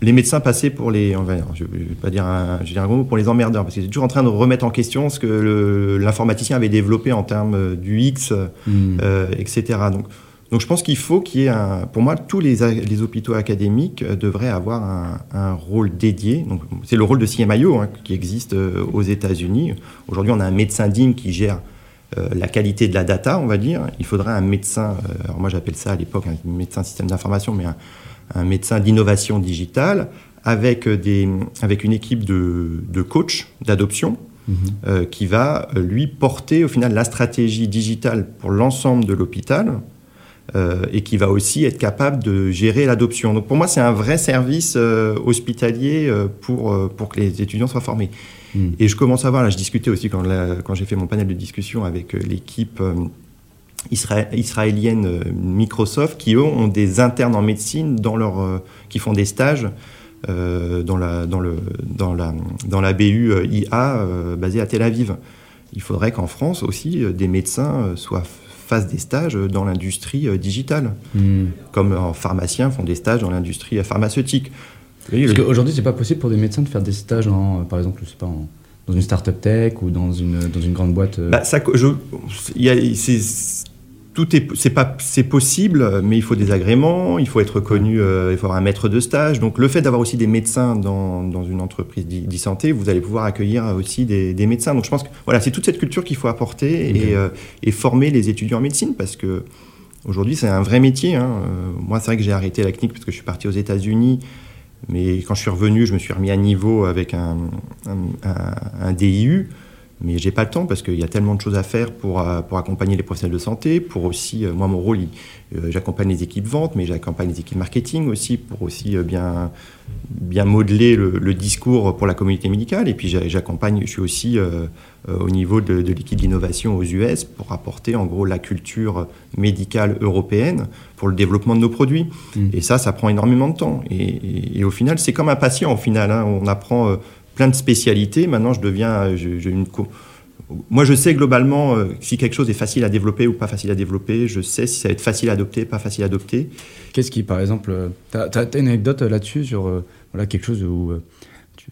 les médecins passaient pour les, je vais pas dire un, je vais dire un gros mot, pour les emmerdeurs, parce qu'ils étaient toujours en train de remettre en question ce que l'informaticien avait développé en termes du X, mmh. etc. Donc, donc je pense qu'il faut qu'il y ait un... Pour moi, tous les, les hôpitaux académiques euh, devraient avoir un, rôle dédié. C'est le rôle de CMIO hein, qui existe euh, aux États-Unis. Aujourd'hui, on a un médecin digne qui gère euh, la qualité de la data, on va dire. Il faudrait un médecin, alors moi j'appelle ça à l'époque un médecin système d'information, mais un, médecin d'innovation digitale avec, des, avec une équipe de, de coachs d'adoption mhm. qui va lui porter au final la stratégie digitale pour l'ensemble de l'hôpital euh, et qui va aussi être capable de gérer l'adoption. Donc pour moi, c'est un vrai service euh, hospitalier euh, pour, pour que les étudiants soient formés. Hmm. Et je commence à voir, là je discutais aussi quand, quand j'ai fait mon panel de discussion avec l'équipe israélienne Microsoft, qui eux ont des internes en médecine dans leur, qui font des stages dans, la, dans, le, dans, la, dans la BU IA basée à Tel Aviv. Il faudrait qu'en France aussi, des médecins soient fassent des stages dans l'industrie digitale, hmm. comme pharmaciens font des stages dans l'industrie pharmaceutique. Parce qu'aujourd'hui, c'est pas possible pour des médecins de faire des stages, en, par exemple, je sais pas, dans une start-up tech ou dans une, dans une grande boîte. Bah, ça, je, y a, tout est c'est pas c'est possible mais il faut des agréments il faut être reconnu euh, il faut avoir un maître de stage. Donc le fait d'avoir aussi des médecins dans, dans une entreprise d'e-santé vous allez pouvoir accueillir aussi des, des, médecins. Donc je pense que voilà c'est toute cette culture qu'il faut apporter et, euh, et, former les étudiants en médecine parce que aujourd'hui c'est un vrai métier hein. Euh, moi c'est vrai que j'ai arrêté la clinique parce que je suis parti aux États-Unis mais quand je suis revenu je me suis remis à niveau avec un, un, un, un DIU mais j'ai pas le temps parce qu'il y a tellement de choses à faire pour, euh, pour accompagner les professionnels de santé, pour aussi, euh, moi mon rôle, euh, j'accompagne les équipes vente, mais j'accompagne les équipes marketing aussi pour aussi bien, bien modeler le, discours pour la communauté médicale. Et puis j'accompagne, je suis aussi au niveau de, l'équipe d'innovation aux US pour apporter en gros la culture médicale européenne pour le développement de nos produits. Mmh. Et ça, ça prend énormément de temps. Et, au final, c'est comme un patient au final. Hein. On apprend plein de spécialités. Maintenant, je deviens. moi, je sais globalement euh, si quelque chose est facile à développer ou pas facile à développer. Je sais si ça va être facile à adopter, pas facile à adopter. Qu'est-ce qui, par exemple, euh, tu as, une anecdote euh, là-dessus sur voilà, quelque chose où tu,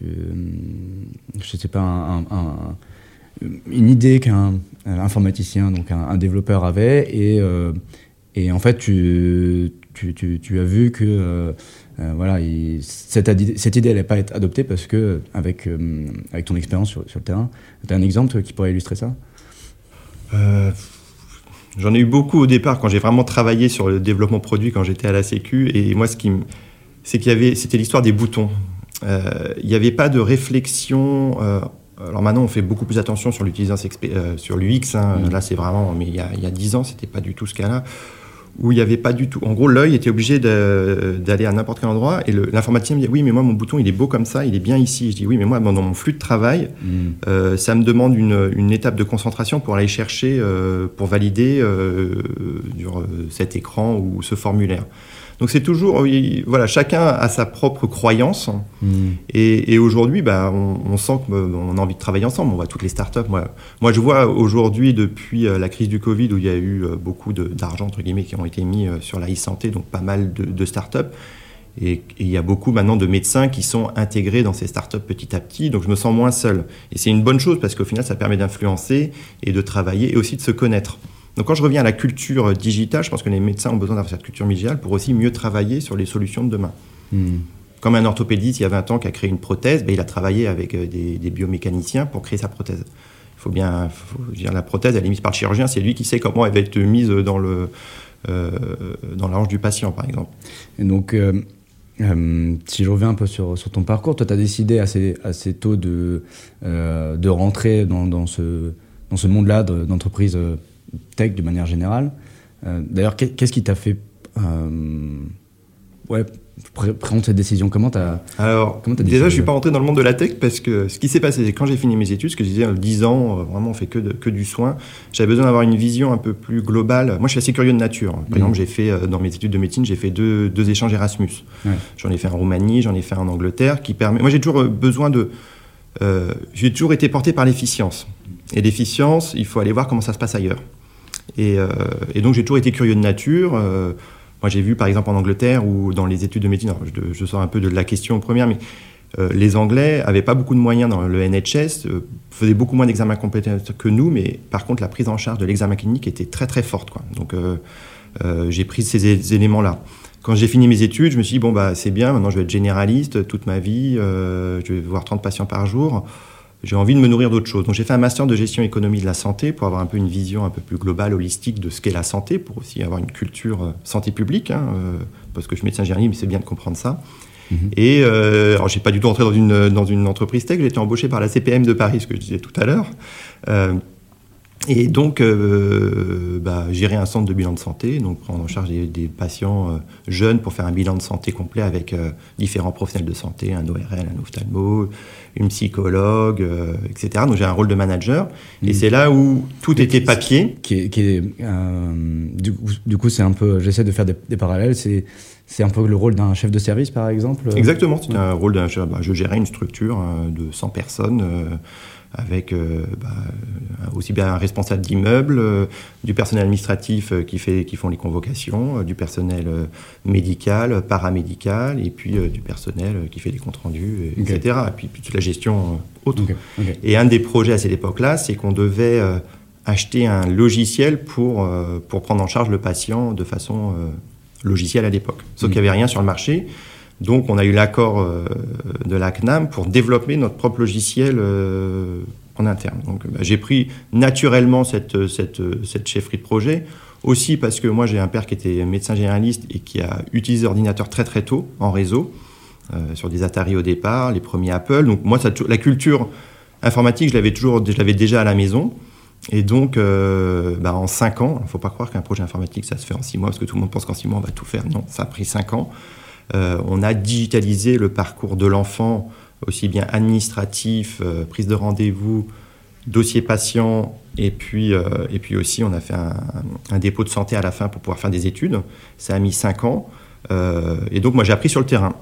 je sais pas, un, une idée qu'un informaticien, donc un, développeur avait, et, en fait, tu, as vu que euh, voilà, cette, cette, idée, n'allait pas être adoptée parce que, avec, euh, avec ton expérience sur, sur, le terrain, tu as un exemple qui pourrait illustrer ça? Euh, J'en ai eu beaucoup au départ quand j'ai vraiment travaillé sur le développement produit quand j'étais à la Sécu. Et moi, ce qui c'est qu'il y avait, c'était l'histoire des boutons. Il n'y avait pas de réflexion. alors maintenant, on fait beaucoup plus attention sur l'utilisation, sur l'UX. Hein. Mmh. Là, c'est vraiment, mais il y a, 10 ans, c'était pas du tout ce cas-là où il n'y avait pas du tout. En gros, l'œil était obligé d'aller à n'importe quel endroit. Et l'informaticien me dit Oui, mais moi, mon bouton, il est beau comme ça, il est bien ici. Je dis Oui, mais moi, dans mon flux de travail, mm. euh, ça me demande une, une, étape de concentration pour aller chercher, euh, pour valider euh, cet écran ou ce formulaire. Donc c'est toujours, voilà, chacun a sa propre croyance. Hmm. Et, aujourd'hui, bah, on, sent qu'on a envie de travailler ensemble. On voit toutes les startups. Moi, moi je vois aujourd'hui, depuis euh, la crise du Covid, où il y a eu euh, beaucoup d'argent, entre guillemets, qui ont été mis euh, sur la e-santé, donc pas mal de, de startups. Et, il y a beaucoup maintenant de médecins qui sont intégrés dans ces startups petit à petit, donc je me sens moins seul. Et c'est une bonne chose parce qu'au final, ça permet d'influencer et de travailler et aussi de se connaître. Donc quand je reviens à la culture digitale, je pense que les médecins ont besoin d'avoir cette culture digitale pour aussi mieux travailler sur les solutions de demain. Hmm. Comme un orthopédiste il y a 20 ans qui a créé une prothèse, ben, il a travaillé avec euh, des, biomécaniciens pour créer sa prothèse. Il faut bien dire la prothèse, elle est mise par le chirurgien, c'est lui qui sait comment elle va être mise dans le euh, dans la hanche du patient, par exemple. Et donc, euh, si je reviens un peu sur, sur ton parcours, toi, tu as décidé assez, assez tôt de, de rentrer dans, dans ce, dans ce monde-là d'entreprise tech de manière générale. Euh, d'ailleurs, qu'est-ce qui t'a fait euh, ouais, prendre cette décision? Comment t'as Alors, comment as déjà, je suis pas rentré dans le monde de la tech parce que ce qui s'est passé, c'est quand j'ai fini mes études, ce que je disais, 10 ans, euh, vraiment, on fait que, que du soin. J'avais besoin d'avoir une vision un peu plus globale. Moi, je suis assez curieux de nature. Par mmh. exemple, j'ai fait, dans mes études de médecine, j'ai fait deux, deux échanges Erasmus. J'en ai fait en Roumanie, j'en ai fait en Angleterre, qui permet. Moi, j'ai toujours besoin de. j'ai toujours été porté par l'efficience. Et l'efficience, il faut aller voir comment ça se passe ailleurs. Euh, et, donc j'ai toujours été curieux de nature. Euh, moi j'ai vu par exemple en Angleterre ou dans les études de médecine, je, sors un peu de la question première, mais euh, les Anglais avaient pas beaucoup de moyens dans le NHS, faisaient beaucoup moins d'examens compétences que nous, mais par contre la prise en charge de l'examen clinique était très très forte. Donc j'ai pris ces éléments-là. Quand j'ai fini mes études, je me suis dit, bon, bah, c'est bien, maintenant je vais être généraliste toute ma vie, je vais voir 30 patients par jour j'ai envie de me nourrir d'autres choses. Donc j'ai fait un master de gestion économie de la santé pour avoir un peu une vision un peu plus globale, holistique de ce qu'est la santé, pour aussi avoir une culture euh, santé publique, hein, euh, parce que je suis médecin généraliste, mais c'est bien de comprendre ça. Mm-hmm. Et euh, alors j'ai pas du tout entré dans une, dans une entreprise tech, j'ai été embauché par la CPM de Paris, ce que je disais tout à l'heure. Euh, et donc, euh, bah, gérer un centre de bilan de santé, donc prendre en charge des, patients euh, jeunes pour faire un bilan de santé complet avec euh, différents professionnels de santé, un ORL, un ophtalmo, une psychologue, etc. Donc j'ai un rôle de manager. Et mmh. c'est là où tout était papier. Qui est, qui est du, coup, du coup, c'est un peu, j'essaie de faire des, des parallèles. C'est c'est un peu le rôle d'un chef de service, par exemple Exactement, c'est un rôle d'un chef. Bah, je gérais une structure de 100 personnes avec bah, aussi bien un responsable d'immeuble, du personnel administratif qui, fait, qui font les convocations, du personnel médical, paramédical, et puis du personnel qui fait les comptes rendus, etc. Et puis, toute la gestion autre. Et un des projets à cette époque-là, c'est qu'on devait acheter un logiciel pour, pour prendre en charge le patient de façon logicielle à l'époque. Sauf qu'il n'y avait rien sur le marché. Donc on a eu l'accord euh, de la CNAM pour développer notre propre logiciel euh, en interne. Donc bah, j'ai pris naturellement cette, cette, cette, chefferie de projet, aussi parce que moi j'ai un père qui était médecin généraliste et qui a utilisé l'ordinateur très très tôt en réseau, euh, sur des Atari au départ, les premiers Apple. Donc moi la culture informatique je l'avais toujours, je l'avais déjà à la maison. Et donc, bah, en cinq ans, il ne faut pas croire qu'un projet informatique, ça se fait en six mois, parce que tout le monde pense qu'en six mois, on va tout faire. Non, ça a pris cinq ans. Euh, on a digitalisé le parcours de l'enfant, aussi bien administratif, euh, prise de rendez-vous, dossier patient, et puis, euh, et puis aussi on a fait un, dépôt de santé à la fin pour pouvoir faire des études. Ça a mis cinq ans. et donc moi j'ai appris sur le terrain.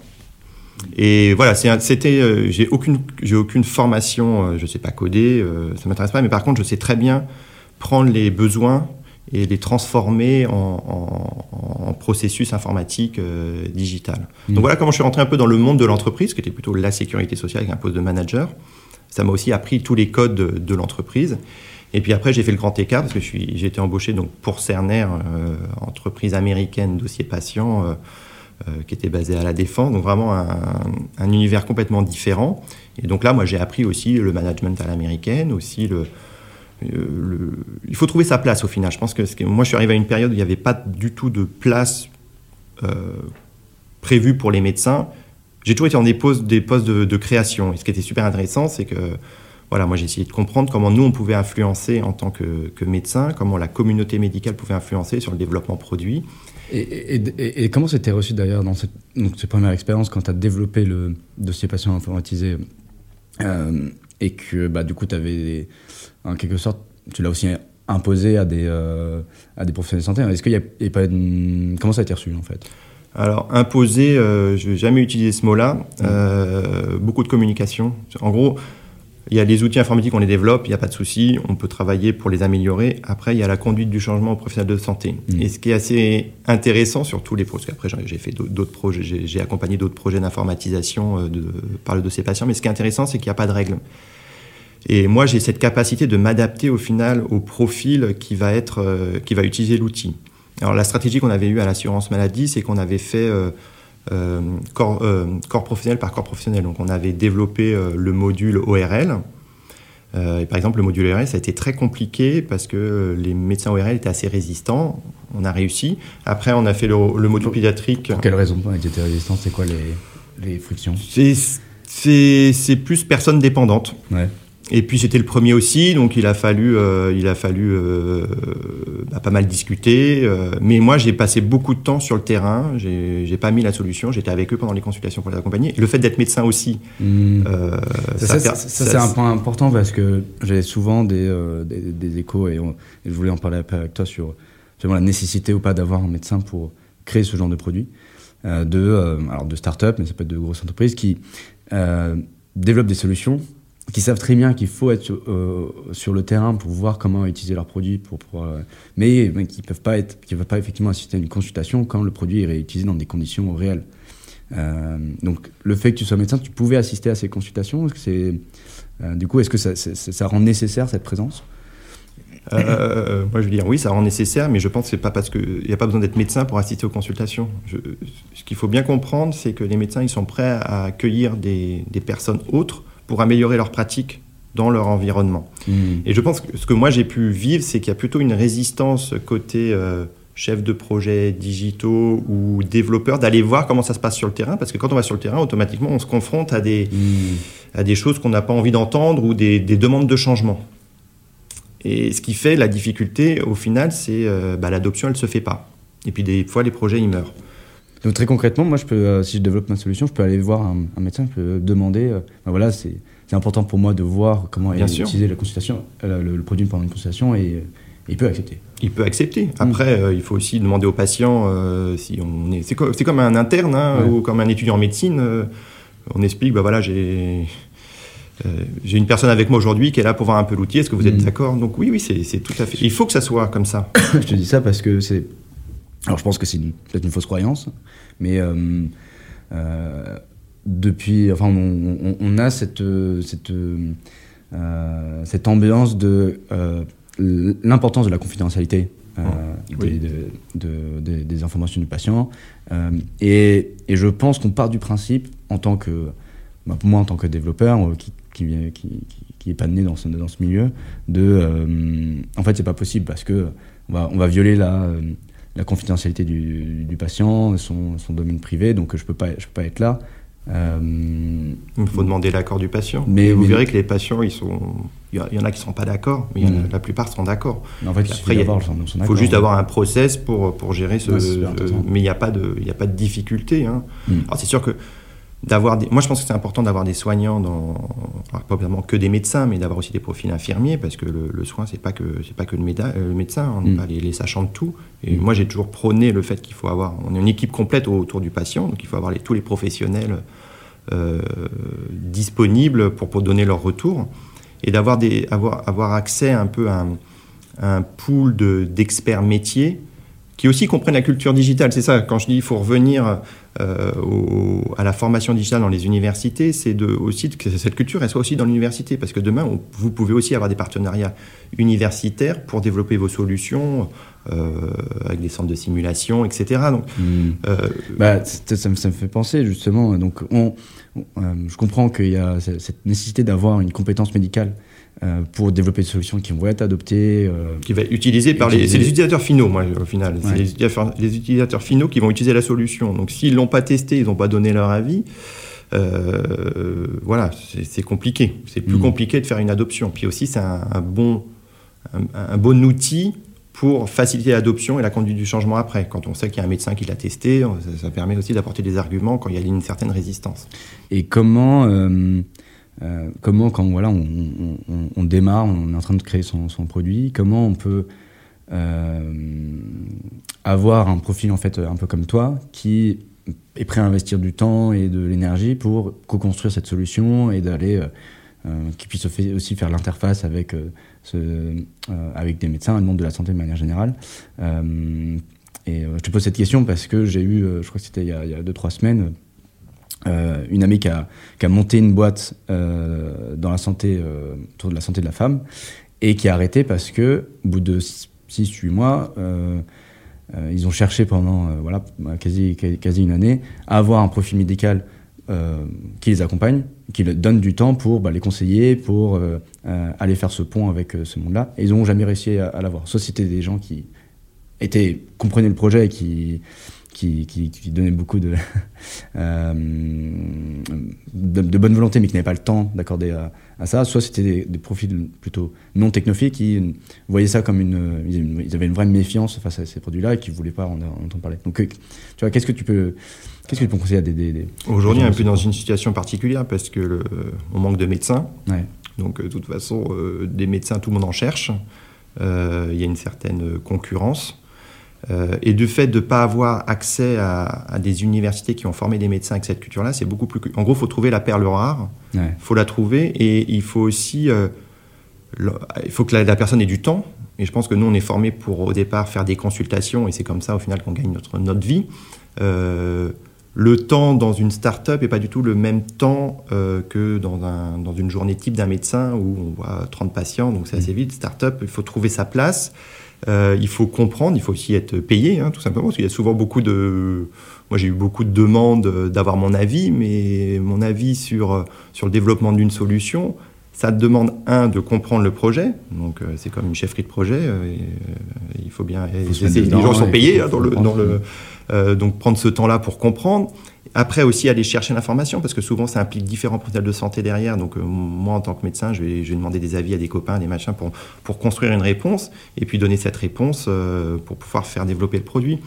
Et voilà, c'était, j'ai aucune, aucune formation, je ne sais pas coder, ça m'intéresse pas, mais par contre je sais très bien prendre les besoins et les transformer en, processus informatique euh, digital. Mmh. Donc voilà comment je suis rentré un peu dans le monde de l'entreprise, qui était plutôt la sécurité sociale avec un poste de manager. Ça m'a aussi appris tous les codes de, l'entreprise. Et puis après, j'ai fait le grand écart parce que j'ai été embauché donc, pour Cerner, euh, entreprise américaine dossier patient, euh, qui était basée à la Défense. Donc vraiment un, un, univers complètement différent. Et donc là, moi, j'ai appris aussi le management à l'américaine, aussi le, euh, il faut trouver sa place au final. Je pense que, moi, je suis arrivé à une période où il n'y avait pas du tout de place euh, prévue pour les médecins. J'ai toujours été en des postes, des postes de, création. Et ce qui était super intéressant, c'est que voilà, moi j'ai essayé de comprendre comment nous on pouvait influencer en tant que, que médecin, comment la communauté médicale pouvait influencer sur le développement produit. Et, comment c'était reçu d'ailleurs dans cette, première expérience quand tu as développé le dossier patient informatisé euh, et que bah, du coup tu avais en quelque sorte, tu l'as aussi imposé à des, euh, à des professionnels de santé. Est-ce qu'il y a, Comment ça a été reçu en fait? Alors, imposer, euh, je n'ai jamais utilisé ce mot-là. Euh, beaucoup de communication. En gros, il y a les outils informatiques, on les développe, il n'y a pas de souci, on peut travailler pour les améliorer. Après, il y a la conduite du changement aux professionnels de santé. Mmh. Et ce qui est assez intéressant sur tous les projets, parce qu'après j'ai fait d'autres projets, j'ai accompagné d'autres projets d'informatisation par le dossier patient, mais ce qui est intéressant, c'est qu'il n'y a pas de règles. Et moi, j'ai cette capacité de m'adapter au final au profil qui va, être, euh, qui va utiliser l'outil. Alors la stratégie qu'on avait eue à l'assurance maladie, c'est qu'on avait fait euh, euh, corps, corps, professionnel par corps professionnel. Donc on avait développé le module ORL. et par exemple, le module ORL, ça a été très compliqué parce que les médecins ORL étaient assez résistants. On a réussi. Après, on a fait le, module pédiatrique. Pour quelle raison ils étaient résistants? C'est quoi les, les frictions? C'est plus personne dépendante. Ouais. Et puis c'était le premier aussi, donc il a fallu, euh, il a fallu euh, bah, pas mal discuter. Euh, mais moi, j'ai passé beaucoup de temps sur le terrain. J'ai pas mis la solution. J'étais avec eux pendant les consultations pour les accompagner. Le fait d'être médecin aussi. Mmh. ça, ça, c'est un point important parce que j'ai souvent des, des, échos et, je voulais en parler avec toi sur la nécessité ou pas d'avoir un médecin pour créer ce genre de produit. de, alors de start-up, mais ça peut être de grosses entreprises qui développent des solutions qui savent très bien qu'il faut être euh, sur le terrain pour voir comment utiliser leurs produits, pour, euh, mais, qui ne peuvent, pas peuvent pas effectivement assister à une consultation quand le produit est réutilisé dans des conditions réelles. Euh, donc le fait que tu sois médecin, tu pouvais assister à ces consultations. C'est, du coup, est-ce que ça, rend nécessaire cette présence? Moi, je veux dire, oui, ça rend nécessaire, mais je pense que c'est pas parce qu'il n'y a pas besoin d'être médecin pour assister aux consultations. ce qu'il faut bien comprendre, c'est que les médecins, ils sont prêts à accueillir des personnes autres pour améliorer leurs pratiques dans leur environnement. Mmh. Et je pense que ce que moi j'ai pu vivre, c'est qu'il y a plutôt une résistance côté euh, chef de projet digitaux ou développeurs d'aller voir comment ça se passe sur le terrain, parce que quand on va sur le terrain, automatiquement on se confronte à des, mmh. à des choses qu'on n'a pas envie d'entendre ou des, des, demandes de changement. Et ce qui fait la difficulté au final, c'est euh, bah, l'adoption, elle ne se fait pas. Et puis des fois, les projets, ils meurent. Donc très concrètement, moi, je peux, euh, si je développe ma solution, je peux aller voir un, médecin, je peux demander, euh, ben voilà, c'est important pour moi de voir comment utiliser la consultation, euh, le, produit pendant une consultation, et, il peut accepter. Il peut accepter. Mm. Après, il faut aussi demander au patient si on est. C'est comme un interne hein, ou comme un étudiant en médecine. on explique, bah voilà, j'ai j'ai une personne avec moi aujourd'hui qui est là pour voir un peu l'outil. Est-ce que vous êtes mm. d'accord? Donc oui, oui, c'est tout à fait. Il faut que ça soit comme ça. je te dis ça parce que c'est. Alors je pense que c'est peut-être une fausse croyance, mais depuis, enfin, on, a cette cette cette ambiance de l'importance de la confidentialité euh, des informations du patient. Euh, et, je pense qu'on part du principe, en tant que, bah, pour moi en tant que développeur euh, qui, qui, qui, qui, est pas né dans ce, dans ce milieu, de, en fait c'est pas possible parce que on va, on va violer la, la confidentialité du, du, patient, son, son, domaine privé, donc je peux pas, je peux pas être là. Euh, il faut demander l'accord du patient. Mais, vous verrez que les patients, ils sont, il y, en a qui sont pas d'accord, mais mm. la plupart sont d'accord. En fait, Après, il faut juste avoir un process pour pour gérer ce. mais il n'y a pas de, y a pas de difficulté. Hein. Mm. Alors c'est sûr que d'avoir des... moi je pense que c'est important d'avoir des soignants dans pas vraiment que des médecins mais d'avoir aussi des profils infirmiers parce que le, soin c'est pas que c'est pas que le, le médecin on n'est mm. pas les, sachants de tout et moi j'ai toujours prôné le fait qu'il faut avoir on est une équipe complète autour du patient donc il faut avoir les, tous les professionnels euh, disponibles pour, pour donner leur retour et d'avoir avoir, avoir accès un peu à un, un pool d'experts métiers qui aussi comprennent la culture digitale. C'est ça, quand je dis il faut revenir euh, à la formation digitale dans les universités, c'est de, aussi que cette culture elle soit aussi dans l'université, parce que demain, vous pouvez aussi avoir des partenariats universitaires pour développer vos solutions euh, avec des centres de simulation, etc. Donc, hmm. euh, bah, ça, me, ça, me, fait penser justement. Donc, on, je comprends qu'il y a cette nécessité d'avoir une compétence médicale euh, pour développer des solutions qui vont être adoptées. Euh, qui va être utilisée par les, c'est les utilisateurs finaux, moi, au final. C'est les, les, utilisateurs finaux qui vont utiliser la solution. Donc, s'ils l'ont pas testé, ils n'ont pas donné leur avis. Euh, voilà, c'est compliqué. C'est plus mm. compliqué de faire une adoption. Puis aussi, c'est un, bon, un, bon outil pour faciliter l'adoption et la conduite du changement après. Quand on sait qu'il y a un médecin qui l'a testé, ça, permet aussi d'apporter des arguments quand il y a une certaine résistance. Et comment euh, comment, quand voilà, on, démarre, on est en train de créer son, produit, comment on peut euh, avoir un profil en fait un peu comme toi qui est prêt à investir du temps et de l'énergie pour co-construire cette solution et d'aller euh, qui puisse aussi faire l'interface avec avec des médecins, le monde de la santé de manière générale. et je te pose cette question parce que j'ai eu, je crois que c'était il y a 2-3 semaines, euh, une amie qui a, monté une boîte euh, dans la santé, euh, autour de la santé de la femme, et qui a arrêté parce que, au bout de 6-8 mois, ils ont cherché pendant voilà, quasi, quasi une année à avoir un profil médical qui les accompagne, qui leur donne du temps pour bah, les conseiller, pour aller faire ce pont avec ce monde-là. Et ils n'ont jamais réussi à, l'avoir. Soit c'était des gens qui étaient, comprenaient le projet et qui qui, qui, donnait beaucoup de, euh, de, bonne volonté, mais qui n'avait pas le temps d'accorder à, ça. Soit c'était des, profils plutôt non technophiles qui voyaient ça comme une. Ils avaient une vraie méfiance face à ces produits-là et qui ne voulaient pas en, entendre parler. Donc, euh, tu vois, qu'est-ce que tu peux. Qu'est-ce que tu peux conseiller à des. des, Aujourd'hui, on est un peu dans une situation particulière parce que le, on manque de médecins. Donc, euh, de toute façon, des médecins, tout le monde en cherche. Il y a une certaine concurrence. Euh, et du fait de ne pas avoir accès à, des universités qui ont formé des médecins avec cette culture-là, c'est beaucoup plus. En gros, il faut trouver la perle rare, il faut la trouver, et il faut aussi. Euh, il faut que la, personne ait du temps. Et je pense que nous, on est formés pour au départ faire des consultations, et c'est comme ça au final qu'on gagne notre, notre vie. Euh, le temps dans une start-up n'est pas du tout le même temps que dans, un, dans, une journée type d'un médecin où on voit 30 patients, donc c'est assez mmh. vite. Start-up, il faut trouver sa place. Euh, il faut comprendre, il faut aussi être payé, hein, tout simplement, parce qu'il y a souvent beaucoup de... Moi, j'ai eu beaucoup de demandes d'avoir mon avis, mais mon avis sur, sur le développement d'une solution, ça demande, un, de comprendre le projet. Donc, euh, c'est comme une chefferie de projet. Euh, il faut bien... les gens sont payés hein, dans le... Dans le donc, prendre ce temps-là pour comprendre. Après aussi aller chercher l'information, parce que souvent ça implique différents professionnels de santé derrière. Donc euh, moi en tant que médecin, je vais, demander des avis à des copains, des machins, pour, pour construire une réponse, et puis donner cette réponse euh, pour pouvoir faire développer le produit.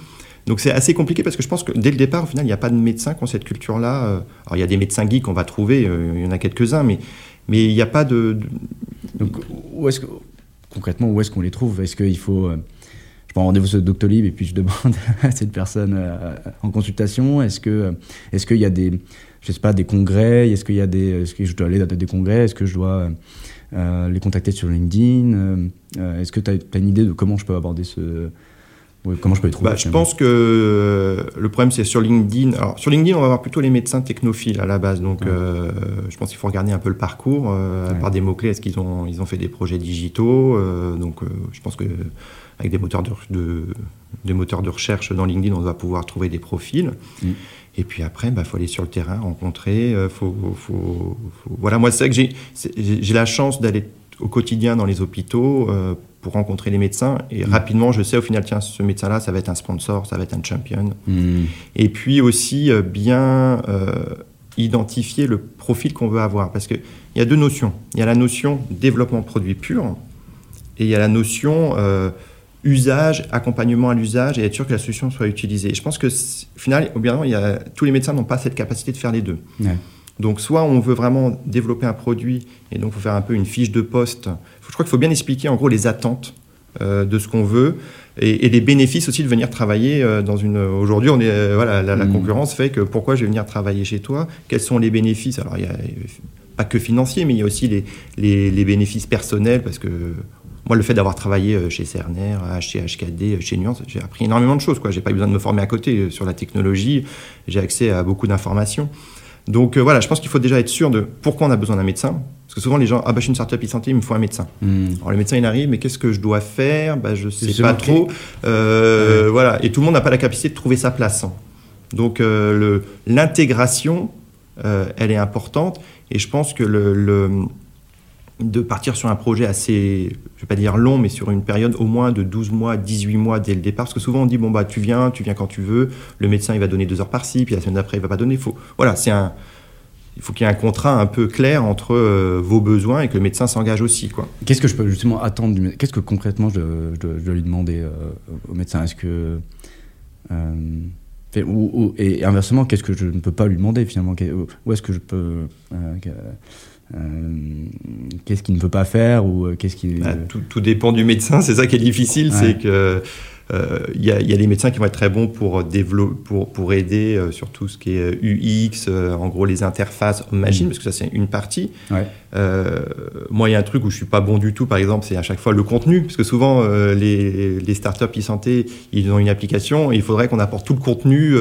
Donc c'est assez compliqué parce que je pense que dès le départ, au final, il n'y a pas de médecins qui ont cette culture-là. Euh. Alors il y a des médecins geeks qu'on va trouver, il y en a quelques-uns, mais, mais il n'y a pas de... Donc où est-ce que, concrètement, où est-ce qu'on les trouve? Est-ce qu'il faut je prends rendez-vous sur Doctolib et puis je demande à cette personne euh, en consultation est-ce que est-ce qu'il y a des je sais pas, des congrès? Est-ce qu'il y a des, est-ce que je dois aller à des congrès? Est-ce que je dois les contacter sur LinkedIn? Est-ce que tu as, une idée de comment je peux aborder ce, comment je peux les trouver bah, Je pense que euh, le problème, c'est sur LinkedIn. Alors, sur LinkedIn, on va avoir plutôt les médecins technophiles à la base. Donc, euh, je pense qu'il faut regarder un peu le parcours. Euh, Par des mots-clés, est-ce qu'ils ont, ils ont fait des projets digitaux euh, Donc, je pense que avec des moteurs de, des moteurs de recherche dans LinkedIn, on va pouvoir trouver des profils. Mm. Et puis après, il bah, faut aller sur le terrain, rencontrer. Faut, faut, faut, Voilà, moi, c'est vrai que j'ai la chance d'aller au quotidien dans les hôpitaux pour rencontrer les médecins. Et mm. rapidement, je sais au final, tiens, ce médecin-là, ça va être un sponsor, ça va être un champion. Mm. Et puis aussi, euh, bien euh, identifier le profil qu'on veut avoir. Parce qu'il y a deux notions. Il y a la notion développement produit pur et il y a la notion euh, usage, accompagnement à l'usage et être sûr que la solution soit utilisée. je pense que, au final, il y a, tous les médecins n'ont pas cette capacité de faire les deux. Donc, soit on veut vraiment développer un produit et donc il faut faire un peu une fiche de poste je crois qu'il faut bien expliquer en gros les attentes euh, de ce qu'on veut et, les bénéfices aussi de venir travailler euh, dans une. Aujourd'hui, on est euh, voilà, la, mm. concurrence fait que pourquoi je vais venir travailler chez toi? Quels sont les bénéfices? Alors il y a pas que financiers, mais il y a aussi les, les, bénéfices personnels parce que moi, le fait d'avoir travaillé chez Cerner, chez HKD, chez Nuance, j'ai appris énormément de choses. Je n'ai pas eu besoin de me former à côté sur la technologie. J'ai accès à beaucoup d'informations. Donc voilà, je pense qu'il faut déjà être sûr de pourquoi on a besoin d'un médecin. Parce que souvent, les gens, ah bah, je suis une startup e-santé, il me faut un médecin. Hmm. Alors, le médecin, il arrive, mais qu'est-ce que je dois faire? Bah, Je sais pas trop. Euh, voilà. Et tout le monde n'a pas la capacité de trouver sa place. Donc, euh, l'intégration, euh, elle est importante. Et je pense que le, de partir sur un projet assez, je vais pas dire long, mais sur une période au moins de 12 mois, 18 mois dès le départ. Parce que souvent, on dit, bon, bah, tu viens, tu viens quand tu veux. Le médecin, il va donner deux heures par-ci, puis la semaine d'après, il va pas donner. Faut... Voilà, c'est un il faut qu'il y ait un contrat un peu clair entre euh, vos besoins et que le médecin s'engage aussi. Qu'est-ce que je peux justement attendre du Qu'est-ce que concrètement je, dois, lui demander euh, au médecin? Est-ce que. Euh, ou, et inversement, qu'est-ce que je ne peux pas lui demander finalement? Où est-ce que je peux. Qu'est-ce qu'il ne peut pas faire ou qu'est-ce qui... Bah, tout, tout, dépend du médecin, c'est ça qui est difficile, c'est que euh, il y, a des médecins qui vont être très bons pour, pour, pour aider euh, sur tout ce qui est UX, euh, en gros les interfaces machine, mm. parce que ça c'est une partie. moi, il y a un truc où je suis pas bon du tout, par exemple, c'est à chaque fois le contenu, parce que souvent les, les startups e-santé, ils ont une application et il faudrait qu'on apporte tout le contenu,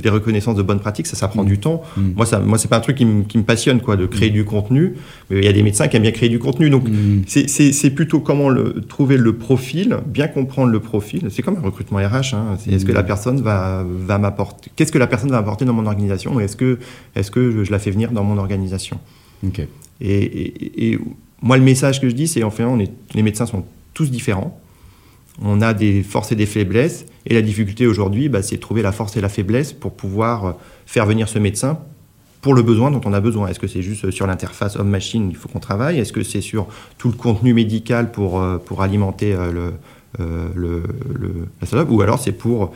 des reconnaissances de bonnes pratiques, ça, ça prend mm. du temps. Mm. Moi, ça, moi, c'est pas un truc qui, me passionne, quoi, de créer du contenu. Mais il y a des médecins qui aiment bien créer du contenu, donc c'est plutôt comment le, trouver le profil, bien comprendre le profil c'est comme un recrutement RH. Hein. est-ce que la mm. personne va, va m'apporter Qu'est-ce que la personne va apporter dans mon organisation Est-ce que, est que je, la fais venir dans mon organisation? Et, moi, le message que je dis, c'est enfin, on est, les médecins sont tous différents. On a des forces et des faiblesses. Et la difficulté aujourd'hui, bah, c'est de trouver la force et la faiblesse pour pouvoir faire venir ce médecin pour le besoin dont on a besoin. Est-ce que c'est juste sur l'interface homme-machine, il faut qu'on travaille? Est-ce que c'est sur tout le contenu médical pour, euh, pour alimenter euh, le, euh, le, la startup, ou alors c'est pour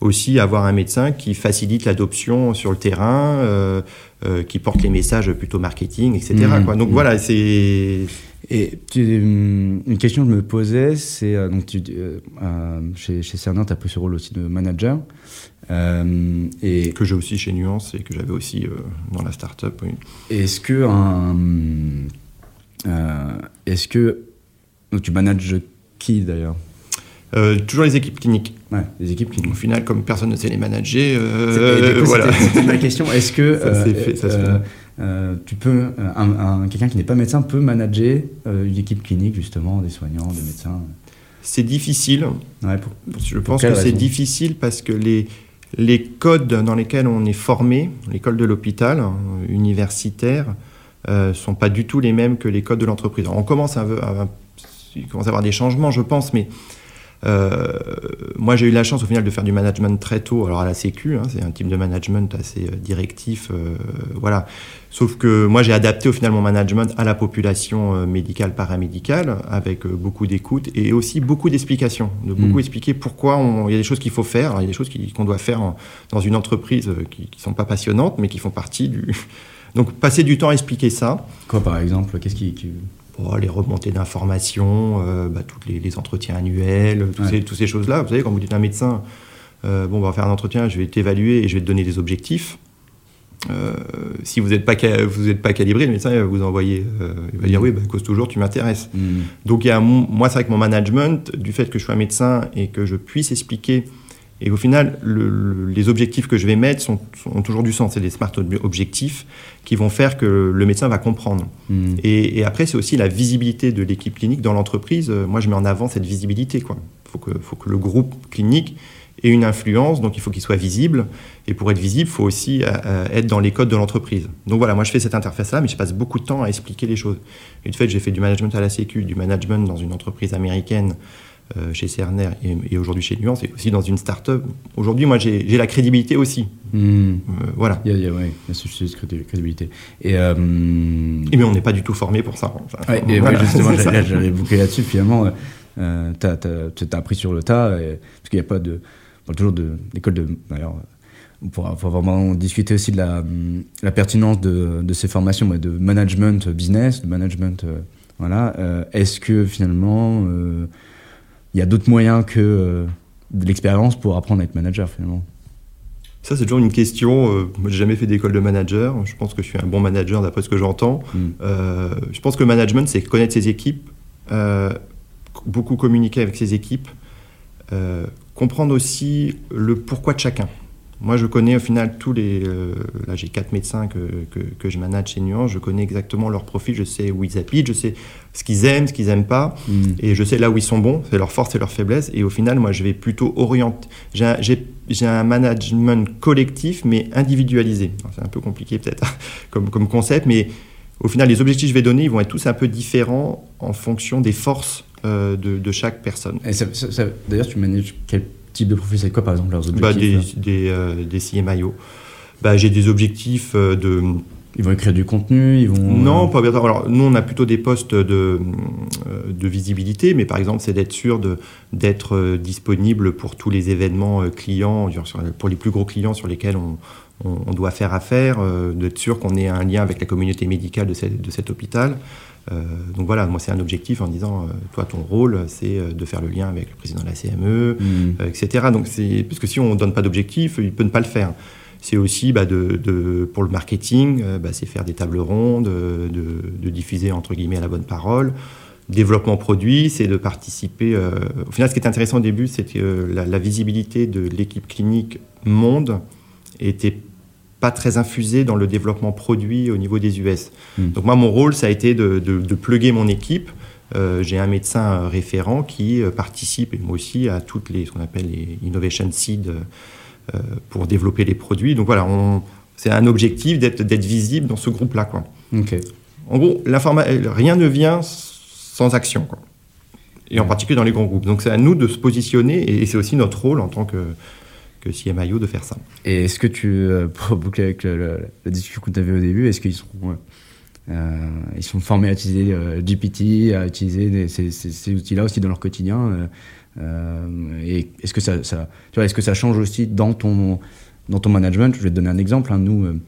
aussi avoir un médecin qui facilite l'adoption sur le terrain, euh, euh, qui porte les messages plutôt marketing, etc. Mmh. quoi. Donc mmh. voilà, c'est. Et une question que je me posais, c'est donc tu, chez, chez Cerner, tu as pris ce rôle aussi de manager. et que j'ai aussi chez Nuance et que j'avais aussi dans la startup. Oui. Est-ce que un, est-ce que donc tu manages qui d'ailleurs? Euh, toujours les équipes cliniques. Ouais, les équipes cliniques. Au final, comme personne ne sait les manager, euh, voilà. C'était ma question. Est-ce que euh, tu peux, un, quelqu'un qui n'est pas médecin peut manager une équipe clinique justement, des soignants, des médecins? C'est difficile. Ouais, Je pense que c'est difficile parce que les les codes dans lesquels on est formé, l'école de l'hôpital, hein, universitaire, euh, sont pas du tout les mêmes que les codes de l'entreprise. On commence à, à, commence à avoir des changements, je pense, mais euh, moi, j'ai eu la chance au final de faire du management très tôt. Alors à la Sécu, hein, c'est un type de management assez euh, directif, euh, voilà. Sauf que moi, j'ai adapté au final mon management à la population médicale, paramédicale, avec beaucoup d'écoute et aussi beaucoup d'explications, de beaucoup mm. expliquer pourquoi on, il y a des choses qu'il faut faire, il y a des choses qu'on doit faire dans une entreprise qui, qui sont pas passionnantes, mais qui font partie du. Donc passer du temps à expliquer ça. Quoi par exemple Qu'est-ce qui, qui les remontées d'informations, euh, bah, tous les, entretiens annuels, toutes ces, ces choses-là. Vous savez, quand vous dites à un médecin, euh, bon, on va faire un entretien, je vais t'évaluer et je vais te donner des objectifs. euh, si vous n'êtes pas, vous êtes pas calibré, le médecin va vous envoyer, euh, il va dire mm. oui, bah, cause toujours, tu m'intéresses. Mm. Donc il y a moi, c'est vrai que mon management, du fait que je sois médecin et que je puisse expliquer, et au final, les objectifs que je vais mettre sont, ont toujours du sens. C'est des smart objectifs qui vont faire que le médecin va comprendre. Mm. Et, après, c'est aussi la visibilité de l'équipe clinique dans l'entreprise. Moi, je mets en avant cette visibilité. Il faut que, faut que le groupe clinique et une influence, donc il faut qu'il soit visible. Et pour être visible, il faut aussi euh, euh, être dans les codes de l'entreprise. Donc voilà, moi je fais cette interface-là, mais je passe beaucoup de temps à expliquer les choses. Et du fait, j'ai fait du management à la Sécu, du management dans une entreprise américaine euh, chez Cerner et, aujourd'hui chez Nuance, et aussi dans une start-up. Aujourd'hui, moi j'ai la crédibilité aussi. Hmm. voilà. Il y a, ouais, il crédibilité. Et, et mais on n'est pas du tout formé pour ça. et justement, j'avais bouclé là-dessus. Finalement, euh, tu as, appris sur le tas, parce qu'il n'y a pas de parle toujours d'école de. D'ailleurs, on pourra, vraiment discuter aussi de la, la pertinence de, de, ces formations de management business, de management. Euh, voilà. Euh, est-ce que finalement, euh, il y a d'autres moyens que de l'expérience pour apprendre à être manager finalement ça, c'est toujours une question. Euh, moi, j'ai jamais fait d'école de manager. Je pense que je suis un bon manager d'après ce que j'entends. Hmm. je pense que le management, c'est connaître ses équipes, beaucoup communiquer avec ses équipes, comprendre aussi le pourquoi de chacun. Moi, je connais au final tous les. Euh, là, j'ai quatre médecins que, que, je manage chez Nuance. Je connais exactement leur profil. Je sais où ils habitent. Je sais ce qu'ils aiment, ce qu'ils n'aiment pas. Mm. Et je sais là où ils sont bons. C'est leur force et leur faiblesse. Et au final, moi, je vais plutôt orienter. J'ai un, management collectif, mais individualisé. C'est un peu compliqué, peut-être, comme, comme concept. Mais au final, les objectifs que je vais donner, ils vont être tous un peu différents en fonction des forces euh, de, chaque personne. D'ailleurs, tu manages quel type de profil C'est quoi, par exemple, leurs bah, objectifs Des, euh, des, CMIO. Bah, J'ai des objectifs euh, de... Ils vont écrire du contenu ils vont... Non, pas bien. Alors, nous, on a plutôt des postes de, de visibilité, mais par exemple, c'est d'être sûr d'être disponible pour tous les événements clients, pour les plus gros clients sur lesquels on, on, doit faire affaire, d'être sûr qu'on ait un lien avec la communauté médicale de, de cet hôpital. Euh, donc voilà, moi c'est un objectif en disant, euh, toi ton rôle c'est euh, de faire le lien avec le président de la CME, mmh. etc. Donc c'est parce que si on ne donne pas d'objectif, il peut ne pas le faire. C'est aussi bah, de, pour le marketing, bah, c'est faire des tables rondes, de, diffuser entre guillemets la bonne parole. Développement produit, c'est de participer. au final, ce qui est intéressant au début, c'est que la, la visibilité de l'équipe clinique monde était pas très infusé dans le développement produit au niveau des US. Hmm. Donc moi, mon rôle, ça a été de, de, pluguer mon équipe. Euh, j'ai un médecin euh, référent qui euh, participe, et moi aussi, à toutes les, ce qu'on appelle les Innovation Seed pour développer les produits. Donc voilà, c'est un objectif d'être visible dans ce groupe-là. Quoi. En gros, rien ne vient sans action. Quoi. Et en particulier dans les grands groupes. Donc c'est à nous de se positionner, et c'est aussi notre rôle en tant que que CMIO de faire ça. Et est-ce que tu, euh, pour boucler avec la discussion que tu avais au début, est-ce qu'ils seront, euh, ils sont formés à utiliser euh, GPT, à utiliser ces, outils-là aussi dans leur quotidien Et est-ce que ça, tu vois, est-ce que ça change aussi dans ton, dans ton management? Je vais te donner un exemple. Hein. Nous,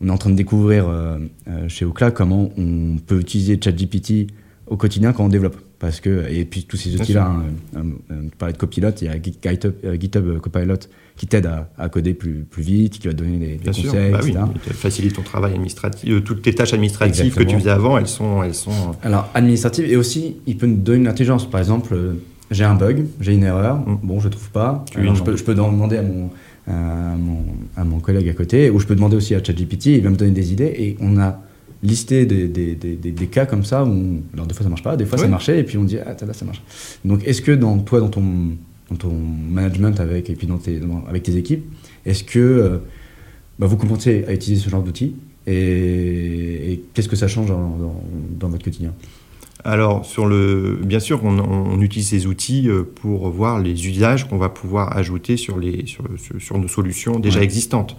on est en train de découvrir chez Ocla comment on peut utiliser ChatGPT au quotidien quand on développe. Parce que, et puis tous ces outils-là, hein, tu parlais de Copilot, il y a GitHub, GitHub Copilot qui t'aide à, coder plus, plus vite, qui va donner des, des conseils, bah etc. Oui, facilite ton travail administratif. Euh, toutes tes tâches administratives que tu faisais avant, elles sont, elles sont. Euh, Alors administratives et aussi, il peut nous donner une intelligence. Par exemple, euh, j'ai un bug, j'ai une erreur, mm. bon, je trouve pas. je, peux, je peux demander à mon, à mon, à mon collègue à côté, ou je peux demander aussi à ChatGPT, il va me donner des idées, et on a listé des, des, des, des, cas comme ça où, alors des fois ça marche pas, des fois ça marchait, et puis on dit, ah, là ça marche. Donc est-ce que dans toi, dans ton dans ton management avec, et puis dans tes, avec tes équipes, est-ce que euh, bah, vous commencez à utiliser ce genre d'outils et, qu'est-ce que ça change dans, dans votre quotidien? Alors, sur le, bien sûr, on, utilise ces outils euh, pour voir les usages qu'on va pouvoir ajouter sur, les, sur, nos solutions déjà existantes.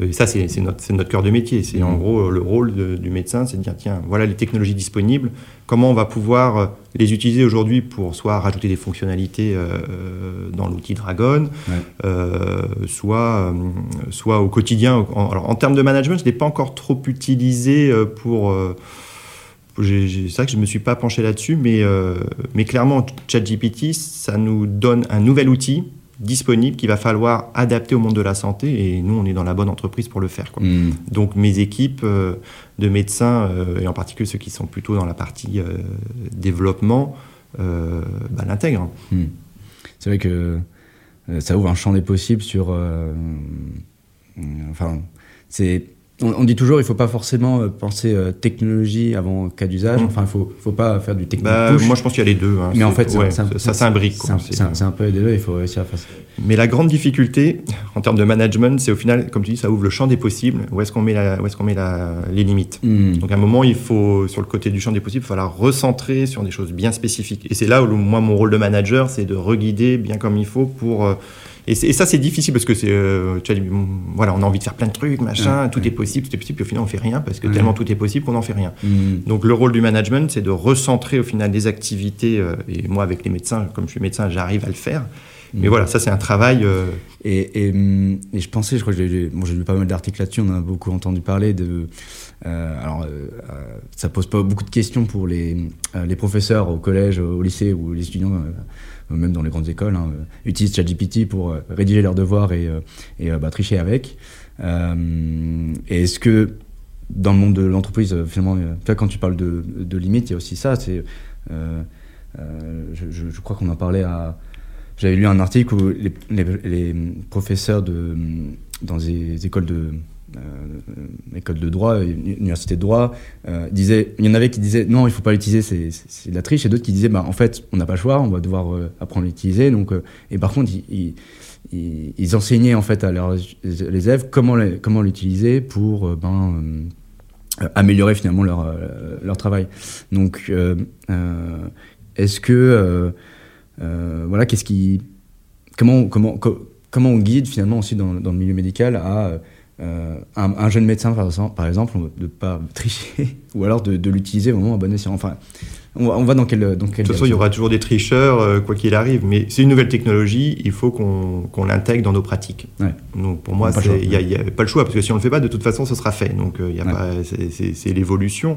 Et ça, c'est notre, notre cœur de métier. C'est en mmh. gros euh, le rôle du médecin, c'est de dire tiens, voilà les technologies disponibles, comment on va pouvoir euh, les utiliser aujourd'hui pour soit rajouter des fonctionnalités dans l'outil Dragon, soit, soit au quotidien. alors, en termes de management, je n'ai pas encore trop utilisé pour c'est vrai que je ne me suis pas penché là-dessus, mais, euh, mais clairement, ChatGPT, ça nous donne un nouvel outil disponible qu'il va falloir adapter au monde de la santé et nous on est dans la bonne entreprise pour le faire. Quoi. Hmm. Donc mes équipes euh, de médecins euh, et en particulier ceux qui sont plutôt dans la partie euh, développement bah, l'intègrent. Hmm. C'est vrai que ça ouvre un champ des possibles sur. enfin, c'est. On, on dit toujours, il faut pas forcément euh, penser euh, technologie avant cas d'usage. Mm. Enfin, il faut, faut pas faire du technique Bah, moi je pense qu'il y a les deux. hein. mais en fait, ouais, c'est un- ça, s'imbrique. c'est un, peu des deux. Il faut réussir à faire ça. Mais la grande difficulté en termes de management, c'est au final, comme tu dis, ça ouvre le champ des possibles. Où est-ce qu'on met, la, où qu'on met la- les limites? Hmm. Donc à un moment, il faut, sur le côté du champ des possibles, il va falloir recentrer sur des choses bien spécifiques. Et c'est là où moi, mon rôle de manager, c'est de reguider bien comme il faut pour... euh, et, ça, c'est difficile parce que c'est, euh, tu as bon, voilà, on a envie de faire plein de trucs, machin, Ouais, tout ouais. est possible, tout est possible, puis au final, on fait rien parce que Ouais. tellement tout est possible qu'on n'en fait rien. Hmm. Donc le rôle du management, c'est de recentrer au final des activités. euh, et moi, avec les médecins, comme je suis médecin, j'arrive à le faire. Mais Mm. voilà, ça, c'est un travail... euh, Et, et, et je pensais, je crois que j'ai bon, lu pas mal d'articles là-dessus, on en a beaucoup entendu parler de. euh, alors, euh, ça pose pas beaucoup de questions pour les, les professeurs au collège, au lycée ou les étudiants, même dans les grandes écoles, hein, euh, utilisent ChatGPT pour euh, rédiger leurs devoirs et, euh, et euh, bah, tricher avec. Euh, et est-ce que dans le monde de l'entreprise, euh, finalement, euh, quand tu parles de, limites, il y a aussi ça. C'est, euh, euh, je, crois qu'on en parlait à. J'avais lu un article où les, les- les professeurs de, dans des écoles de, euh, écoles de droit, université de droit, euh, disaient, il y en avait qui disaient non, il faut pas l'utiliser, c'est, de la triche, et d'autres qui disaient bah, en fait, on n'a pas le choix, on va devoir euh, apprendre à l'utiliser. Donc, et par contre, ils, enseignaient en fait à leurs élèves comment, comment l'utiliser pour ben, améliorer finalement leur, leur travail. Donc, est-ce que voilà, qu'est-ce qui, comment, comment, co- comment on guide finalement aussi dans le milieu médical à euh, un, un jeune médecin par exemple, de pas tricher ou alors de, de l'utiliser vraiment à bon escient. Enfin, on va, on va dans quel dans quel De toute façon, il y aura toujours des tricheurs, euh, quoi qu'il arrive, mais c'est une nouvelle technologie, il faut qu'on qu'on l'intègre dans nos pratiques. Ouais. Donc pour moi, il n'y a, pas le choix, parce que si on ne le fait pas, de toute façon, ce sera fait. Donc euh, Ouais. c'est l'évolution.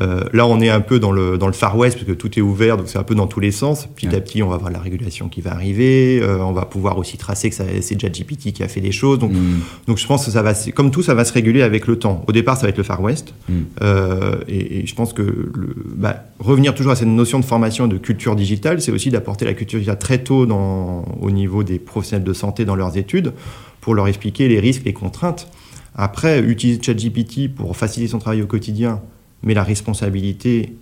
Euh, là, on est un peu dans le, dans le Far West, parce que tout est ouvert, donc c'est un peu dans tous les sens. Petit Ouais. à petit, on va voir la régulation qui va arriver, euh, on va pouvoir aussi tracer que c'est déjà GPT qui a fait des choses. Donc, Mm. donc je pense que ça va, comme tout, ça va se réguler avec le temps. Au départ, ça va être le Far West. Mm. Euh, et, et je pense que le, bah, revenir toujours à cette notion de formation et de culture digitale, c'est aussi d'apporter la culture digitale très tôt dans, au niveau des professionnels de santé dans leurs études pour leur expliquer les risques, les contraintes. Après, utiliser ChatGPT pour faciliter son travail au quotidien, mais la responsabilité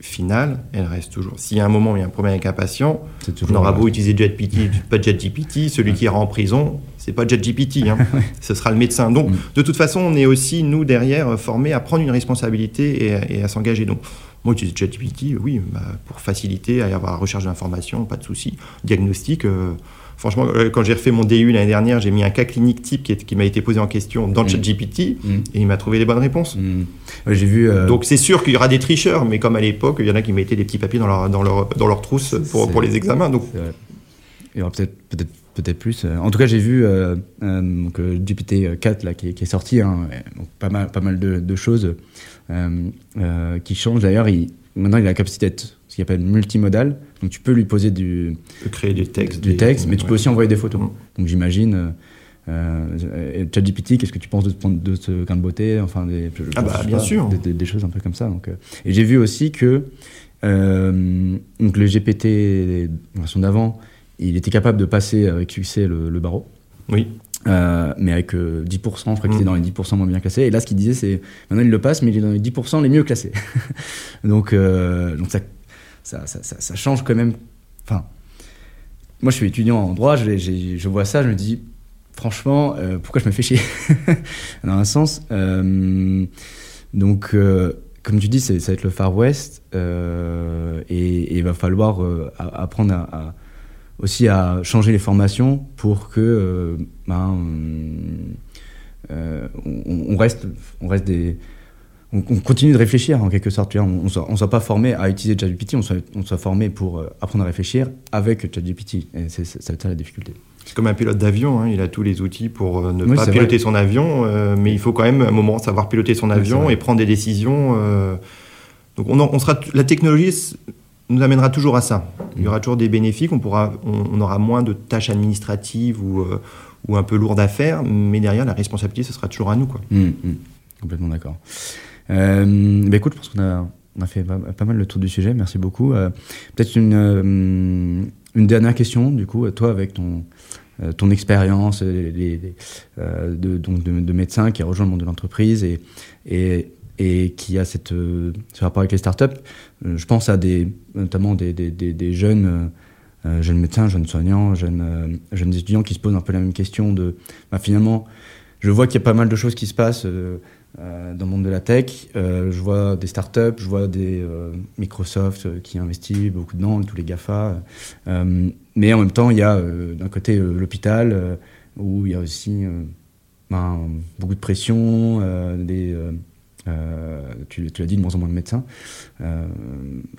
finale, elle reste toujours. S'il y a un moment où il y a un problème avec un patient, on aura beau utiliser JetGPT, pas JetGPT, celui qui ira en prison, c'est pas JetGPT, hein. ce sera le médecin. Donc, Mm. de toute façon, on est aussi, nous, derrière, euh, formés à prendre une responsabilité et, à- et à s'engager. Donc, moi, utiliser JetGPT, oui, bah, pour faciliter, à avoir la recherche d'informations, pas de souci. Diagnostic, euh, franchement, euh, quand j'ai refait mon DU l'année dernière, j'ai mis un cas clinique type qui, est- qui m'a été posé en question dans Mm. ChatGPT mm, et il m'a trouvé les bonnes réponses. mm. Ouais, J'ai vu. euh, Donc c'est sûr qu'il y aura des tricheurs, mais comme à l'époque, il y en a qui mettaient des petits papiers dans leur, dans leur, dans leur trousse pour, les examens. Donc. Il y aura peut-être peut-être peut-être plus. euh. En tout cas, j'ai vu euh, euh, donc, euh, GPT-4 là, qui, est- qui est sorti, hein, donc pas mal, pas mal de, de choses euh, qui changent. D'ailleurs, il, maintenant, il a la capacité d'être ce qu'il appelle multimodal. Donc, tu peux lui poser du, de créer du texte. du des- texte, mais tu peux ouais. aussi envoyer des photos. Mm. Donc, j'imagine. euh, euh, ChatGPT, qu'est-ce que tu penses de, ce- de ce grain de beauté Enfin, des, je- je Ah bah, bien pas, sûr. Des, des- des choses un peu comme ça. Donc, euh. Et j'ai vu aussi que euh, donc le GPT version d'avant, il était capable de passer avec succès le, le barreau. Oui. Mais avec euh, 10%, je crois qu'il Mm. était dans les 10% moins bien classés. Et là, ce qu'il disait, c'est maintenant il le passe, mais il est dans les 10% les mieux classés. donc, donc ça, ça, change quand même. Enfin, moi, je suis étudiant en droit, je, vois ça, je me dis, franchement, euh, pourquoi je me fais chier Dans un sens. Euh, donc, euh, comme tu dis, ça va être le Far West, et il va falloir apprendre aussi à changer les formations pour que ben, on reste des, on, on continue de réfléchir en quelque sorte. On ne soit, pas formé à utiliser ChatGPT, on soit, on soit formé pour euh, apprendre à réfléchir avec ChatGPT. Et c'est ça la difficulté. C'est comme un pilote d'avion, hein, il a tous les outils pour euh, ne Oui, pas piloter vrai. son avion, euh, mais il faut quand même à un moment savoir piloter son avion et prendre des décisions. euh. donc on, en- on sera, la technologie nous amènera toujours à ça. Il y aura toujours des bénéfices, on, pourra, on, aura moins de tâches administratives ou, euh, ou un peu lourdes à faire, mais derrière, la responsabilité, ce sera toujours à nous. Quoi. Mmh, mmh. Complètement d'accord. Euh, bah écoute, je pense qu'on a, fait pas, mal le tour du sujet, merci beaucoup. Euh, peut-être une, euh, une dernière question, du coup, toi, avec ton, expérience de, médecin qui a rejoint le monde de l'entreprise et, qui a cette, ce rapport avec les startups, je pense à des, notamment des, des, jeunes. médecins, jeunes soignants, jeunes, jeunes étudiants qui se posent un peu la même question de bah, finalement, je vois qu'il y a pas mal de choses qui se passent euh, dans le monde de la tech. Euh, je vois des startups, je vois des euh, Microsoft qui investit beaucoup dedans, tous les GAFA. mais en même temps, il y a d'un côté l'hôpital, où il y a aussi ben, beaucoup de pression, tu, l'as dit, de moins en moins de médecins.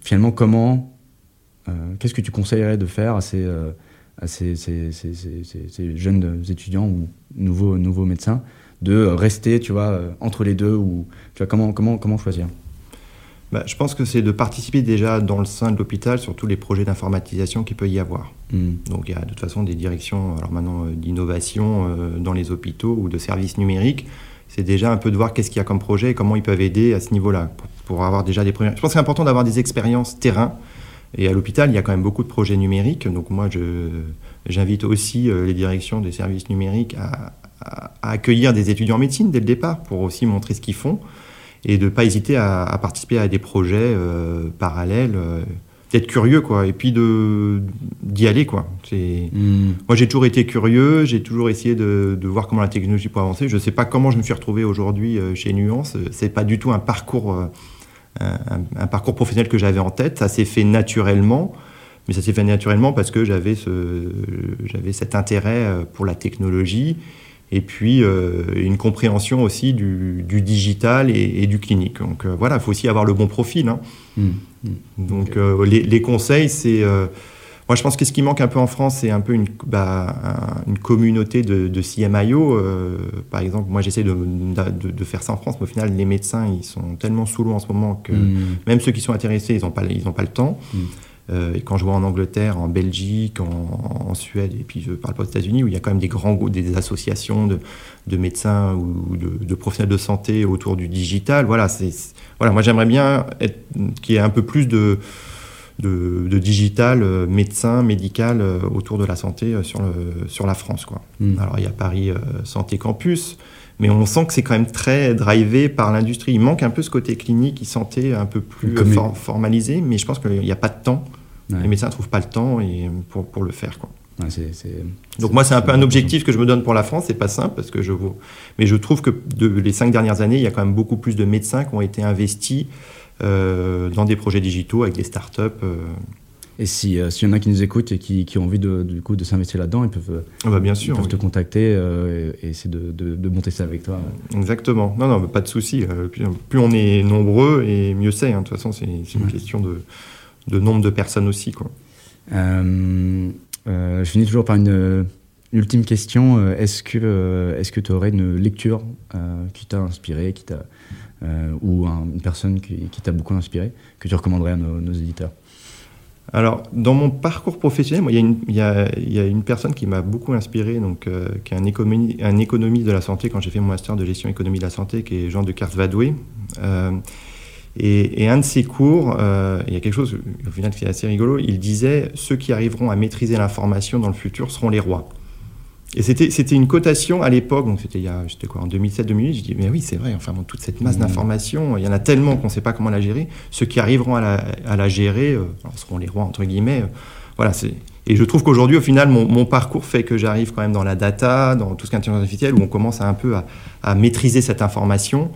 finalement, comment, qu'est-ce que tu conseillerais de faire à ces, jeunes étudiants ou nouveaux médecins de rester, tu vois, euh, entre les deux ou tu vois, comment, comment, comment choisir? Bah, je pense que c'est de participer déjà dans le sein de l'hôpital sur tous les projets d'informatisation qu'il peut y avoir. Hmm. Donc il y a de toute façon des directions, alors maintenant euh, d'innovation euh, dans les hôpitaux ou de services numériques. C'est déjà un peu de voir qu'est-ce qu'il y a comme projet et comment ils peuvent aider à ce niveau-là pour, avoir déjà des premières. Je pense que c'est important d'avoir des expériences terrain. Et à l'hôpital, il y a quand même beaucoup de projets numériques. Donc moi, j'invite aussi les directions des services numériques à, à, accueillir des étudiants en médecine dès le départ pour aussi montrer ce qu'ils font et de ne pas hésiter à, participer à des projets euh, parallèles, euh, d'être curieux quoi, et puis de d'y aller quoi. Hmm. Moi j'ai toujours été curieux, j'ai toujours essayé de, de, voir comment la technologie peut avancer. Je ne sais pas comment je me suis retrouvé aujourd'hui euh, chez Nuance. C'est pas du tout un parcours un, un, parcours professionnel que j'avais en tête. Ça s'est fait naturellement. Mais ça s'est fait naturellement parce que j'avais ce, j'avais cet intérêt pour la technologie et puis euh, une compréhension aussi du, digital et, du clinique. Donc euh, voilà, il faut aussi avoir le bon profil. Hein. Mmh, mmh. Donc euh, les, conseils, c'est... moi, je pense que ce qui manque un peu en France, c'est un peu une, bah, une communauté de, de CMIO. par exemple, moi, j'essaie de, de, faire ça en France, mais au final, les médecins, ils sont tellement sous l'eau en ce moment que mmh. même ceux qui sont intéressés, ils n'ont pas, ils pas le temps. Euh, et quand je vois en Angleterre, en Belgique, en, Suède, et puis je parle pas aux États-Unis, où il y a quand même des grands des associations de, de médecins ou de, professionnels de santé autour du digital. Voilà, c'est voilà, moi j'aimerais bien qu'il y ait un peu plus de de, de digital euh, médecin médical euh, autour de la santé sur le sur la France quoi. Hmm. Alors il y a Paris Santé Campus. Mais on sent que c'est quand même très drivé par l'industrie. Il manque un peu ce côté clinique, santé un peu plus formalisé, mais je pense qu'il n'y a pas de temps les médecins ne trouvent pas le temps et, pour, pour le faire. Quoi. Donc moi, c'est un peu un objectif que je me donne pour la France. C'est pas simple parce que je mais je trouve que de, les cinq dernières années, il y a quand même beaucoup plus de médecins qui ont été investis euh, dans des projets digitaux avec des startups. Euh. Et si euh, s'il y en a qui nous écoutent et qui, qui ont envie de, du coup de s'investir là-dedans, ils peuvent, ah bah bien sûr, te contacter et, essayer de, de, monter ça avec toi. Exactement. Non, non, pas de souci. Plus, on est nombreux et mieux c'est. Hein. De toute façon, c'est une question de de nombre de personnes aussi. Quoi. Euh, euh, je finis toujours par une, ultime question. Euh, est-ce que est-ce que tu aurais une lecture qui t'a inspiré, qui t'a ou une personne qui, t'a beaucoup inspiré, que tu recommanderais à nos, éditeurs? Alors, dans mon parcours professionnel, il, y a une, il, y y a une personne qui m'a beaucoup inspiré, donc, qui est un, économie, un économiste de la santé, quand j'ai fait mon master de gestion économie de la santé, qui est Jean de Cartes-Vadoué. Et, un de ses cours, euh, il y a quelque chose au final qui est assez rigolo, il disait ceux qui arriveront à maîtriser l'information dans le futur seront les rois. Et c'était une cotation à l'époque, donc c'était il y a, quoi, en 2007-2008, je dis mais oui c'est vrai, enfin toute cette masse mmh. d'informations, il y en a tellement qu'on ne sait pas comment la gérer. Ceux qui arriveront à la, à la gérer euh, seront les rois entre guillemets. Euh, voilà, c'est et je trouve qu'aujourd'hui, au final, mon, mon, parcours fait que j'arrive quand même dans la data, dans tout ce qui est intelligence artificielle, où on commence à un peu à, à maîtriser cette information.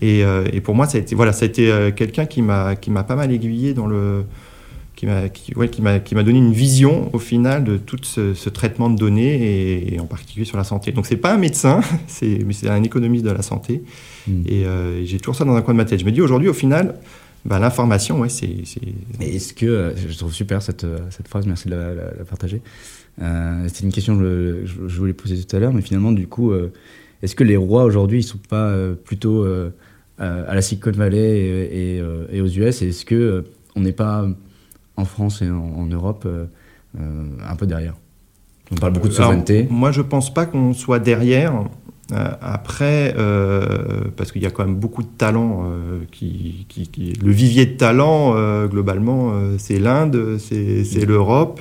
Et, euh, et, pour moi, ça a été, voilà, ça a été euh, quelqu'un qui m'a, qui m'a pas mal aiguillé dans le, qui m'a, qui, ouais, qui m'a, qui m'a donné une vision au final de tout ce, ce traitement de données et, en particulier sur la santé. Donc c'est pas un médecin, c'est, mais c'est un économiste de la santé. Hmm. Et euh, j'ai toujours ça dans un coin de ma tête. Je me dis aujourd'hui, au final, bah, l'information, ouais, c'est. c'est... Est-ce que je trouve super cette, cette phrase, merci de la, la, partager. Euh, c'était une question que je, je, voulais poser tout à l'heure, mais finalement, du coup, est-ce que les rois aujourd'hui, ils sont pas plutôt à la Silicon Valley et, et, aux US Est-ce que on n'est pas en France et en, Europe un peu derrière? On parle beaucoup de souveraineté. moi, je pense pas qu'on soit derrière. après, parce qu'il y a quand même beaucoup de talents, qui, le vivier de talents, globalement, c'est l'Inde, c'est l'Europe.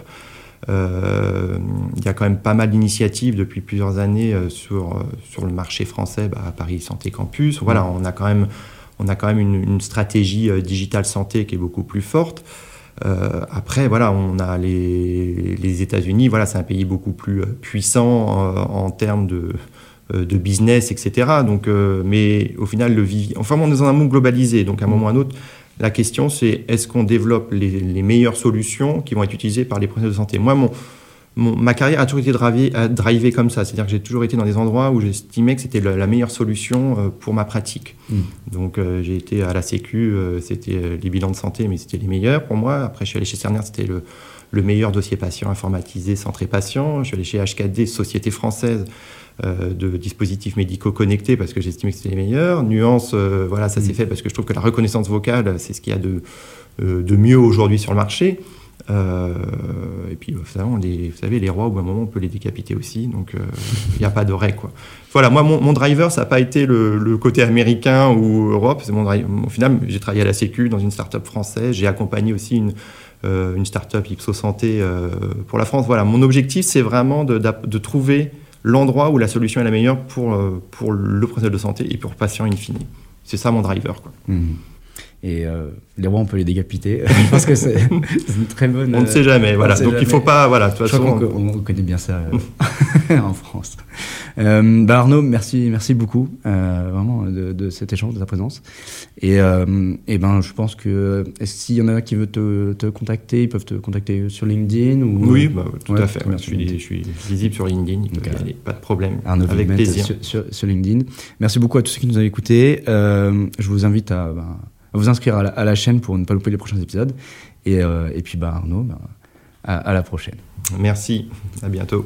Euh, il y a quand même pas mal d'initiatives depuis plusieurs années euh, sur, euh, sur le marché français bah, à Paris Santé Campus. Voilà, on a quand même, on a quand même une, stratégie digitale santé qui est beaucoup plus forte. après, voilà, on a les, les États-Unis. Voilà, c'est un pays beaucoup plus puissant en termes de, de business, etc. Donc, mais au final, le enfin, on est dans un monde globalisé. Donc, à un moment ou à un autre, la question, c'est est-ce qu'on développe les, meilleures solutions qui vont être utilisées par les professionnels de santé? Moi, mon, ma carrière a toujours été drivée, comme ça. C'est-à-dire que j'ai toujours été dans des endroits où j'estimais que c'était la, meilleure solution euh, pour ma pratique. Hmm. Donc, euh, j'ai été à la Sécu, euh, c'était les bilans de santé, mais c'était les meilleurs pour moi. Après, je suis allé chez Cerner, c'était le, le meilleur dossier patient informatisé centré patient. Je suis allé chez HKD, Société française euh, de dispositifs médicaux connectés parce que j'estimais que c'était les meilleurs. Nuance, euh, voilà, ça s'est mm. fait parce que je trouve que la reconnaissance vocale, c'est ce qu'il y a de, euh, de mieux aujourd'hui sur le marché. et puis, vous savez, les rois, au bout d'un moment, on peut les décapiter aussi. Donc, il n'y a pas de. Quoi. Voilà, moi, mon, driver, ça n'a pas été le, côté américain ou Europe. Mon Au final, j'ai travaillé à la Sécu dans une start-up française. J'ai accompagné aussi une, une start-up Ipso Santé pour la France. Voilà, mon objectif, c'est vraiment de, de trouver l'endroit où la solution est la meilleure pour, euh, pour le professionnel de santé et pour le patient in fine. C'est ça mon driver. Mhm. Et euh, les rois, on peut les décapiter. je pense que c'est une très bonne. On ne sait jamais, voilà. Donc il il faut pas, voilà. De toute façon, on, connaît bien ça euh, en France. Euh, bah Arnaud, merci, merci beaucoup, euh, vraiment de, de, cet échange, de ta présence. Et, et ben, je pense que s'il y en a qui veulent te, te, contacter, ils peuvent te contacter sur LinkedIn ou. Oui, bah, tout à fait. je, suis, je, suis, visible sur LinkedIn. Il pas de problème. Arnaud avec plaisir. Sur, sur, LinkedIn. Merci beaucoup à tous ceux qui nous ont écoutés. je vous invite à ben, vous inscrire à la, chaîne pour ne pas louper les prochains épisodes. Et, euh, et puis bah, Arnaud, bah, à, à la prochaine. Merci, à bientôt.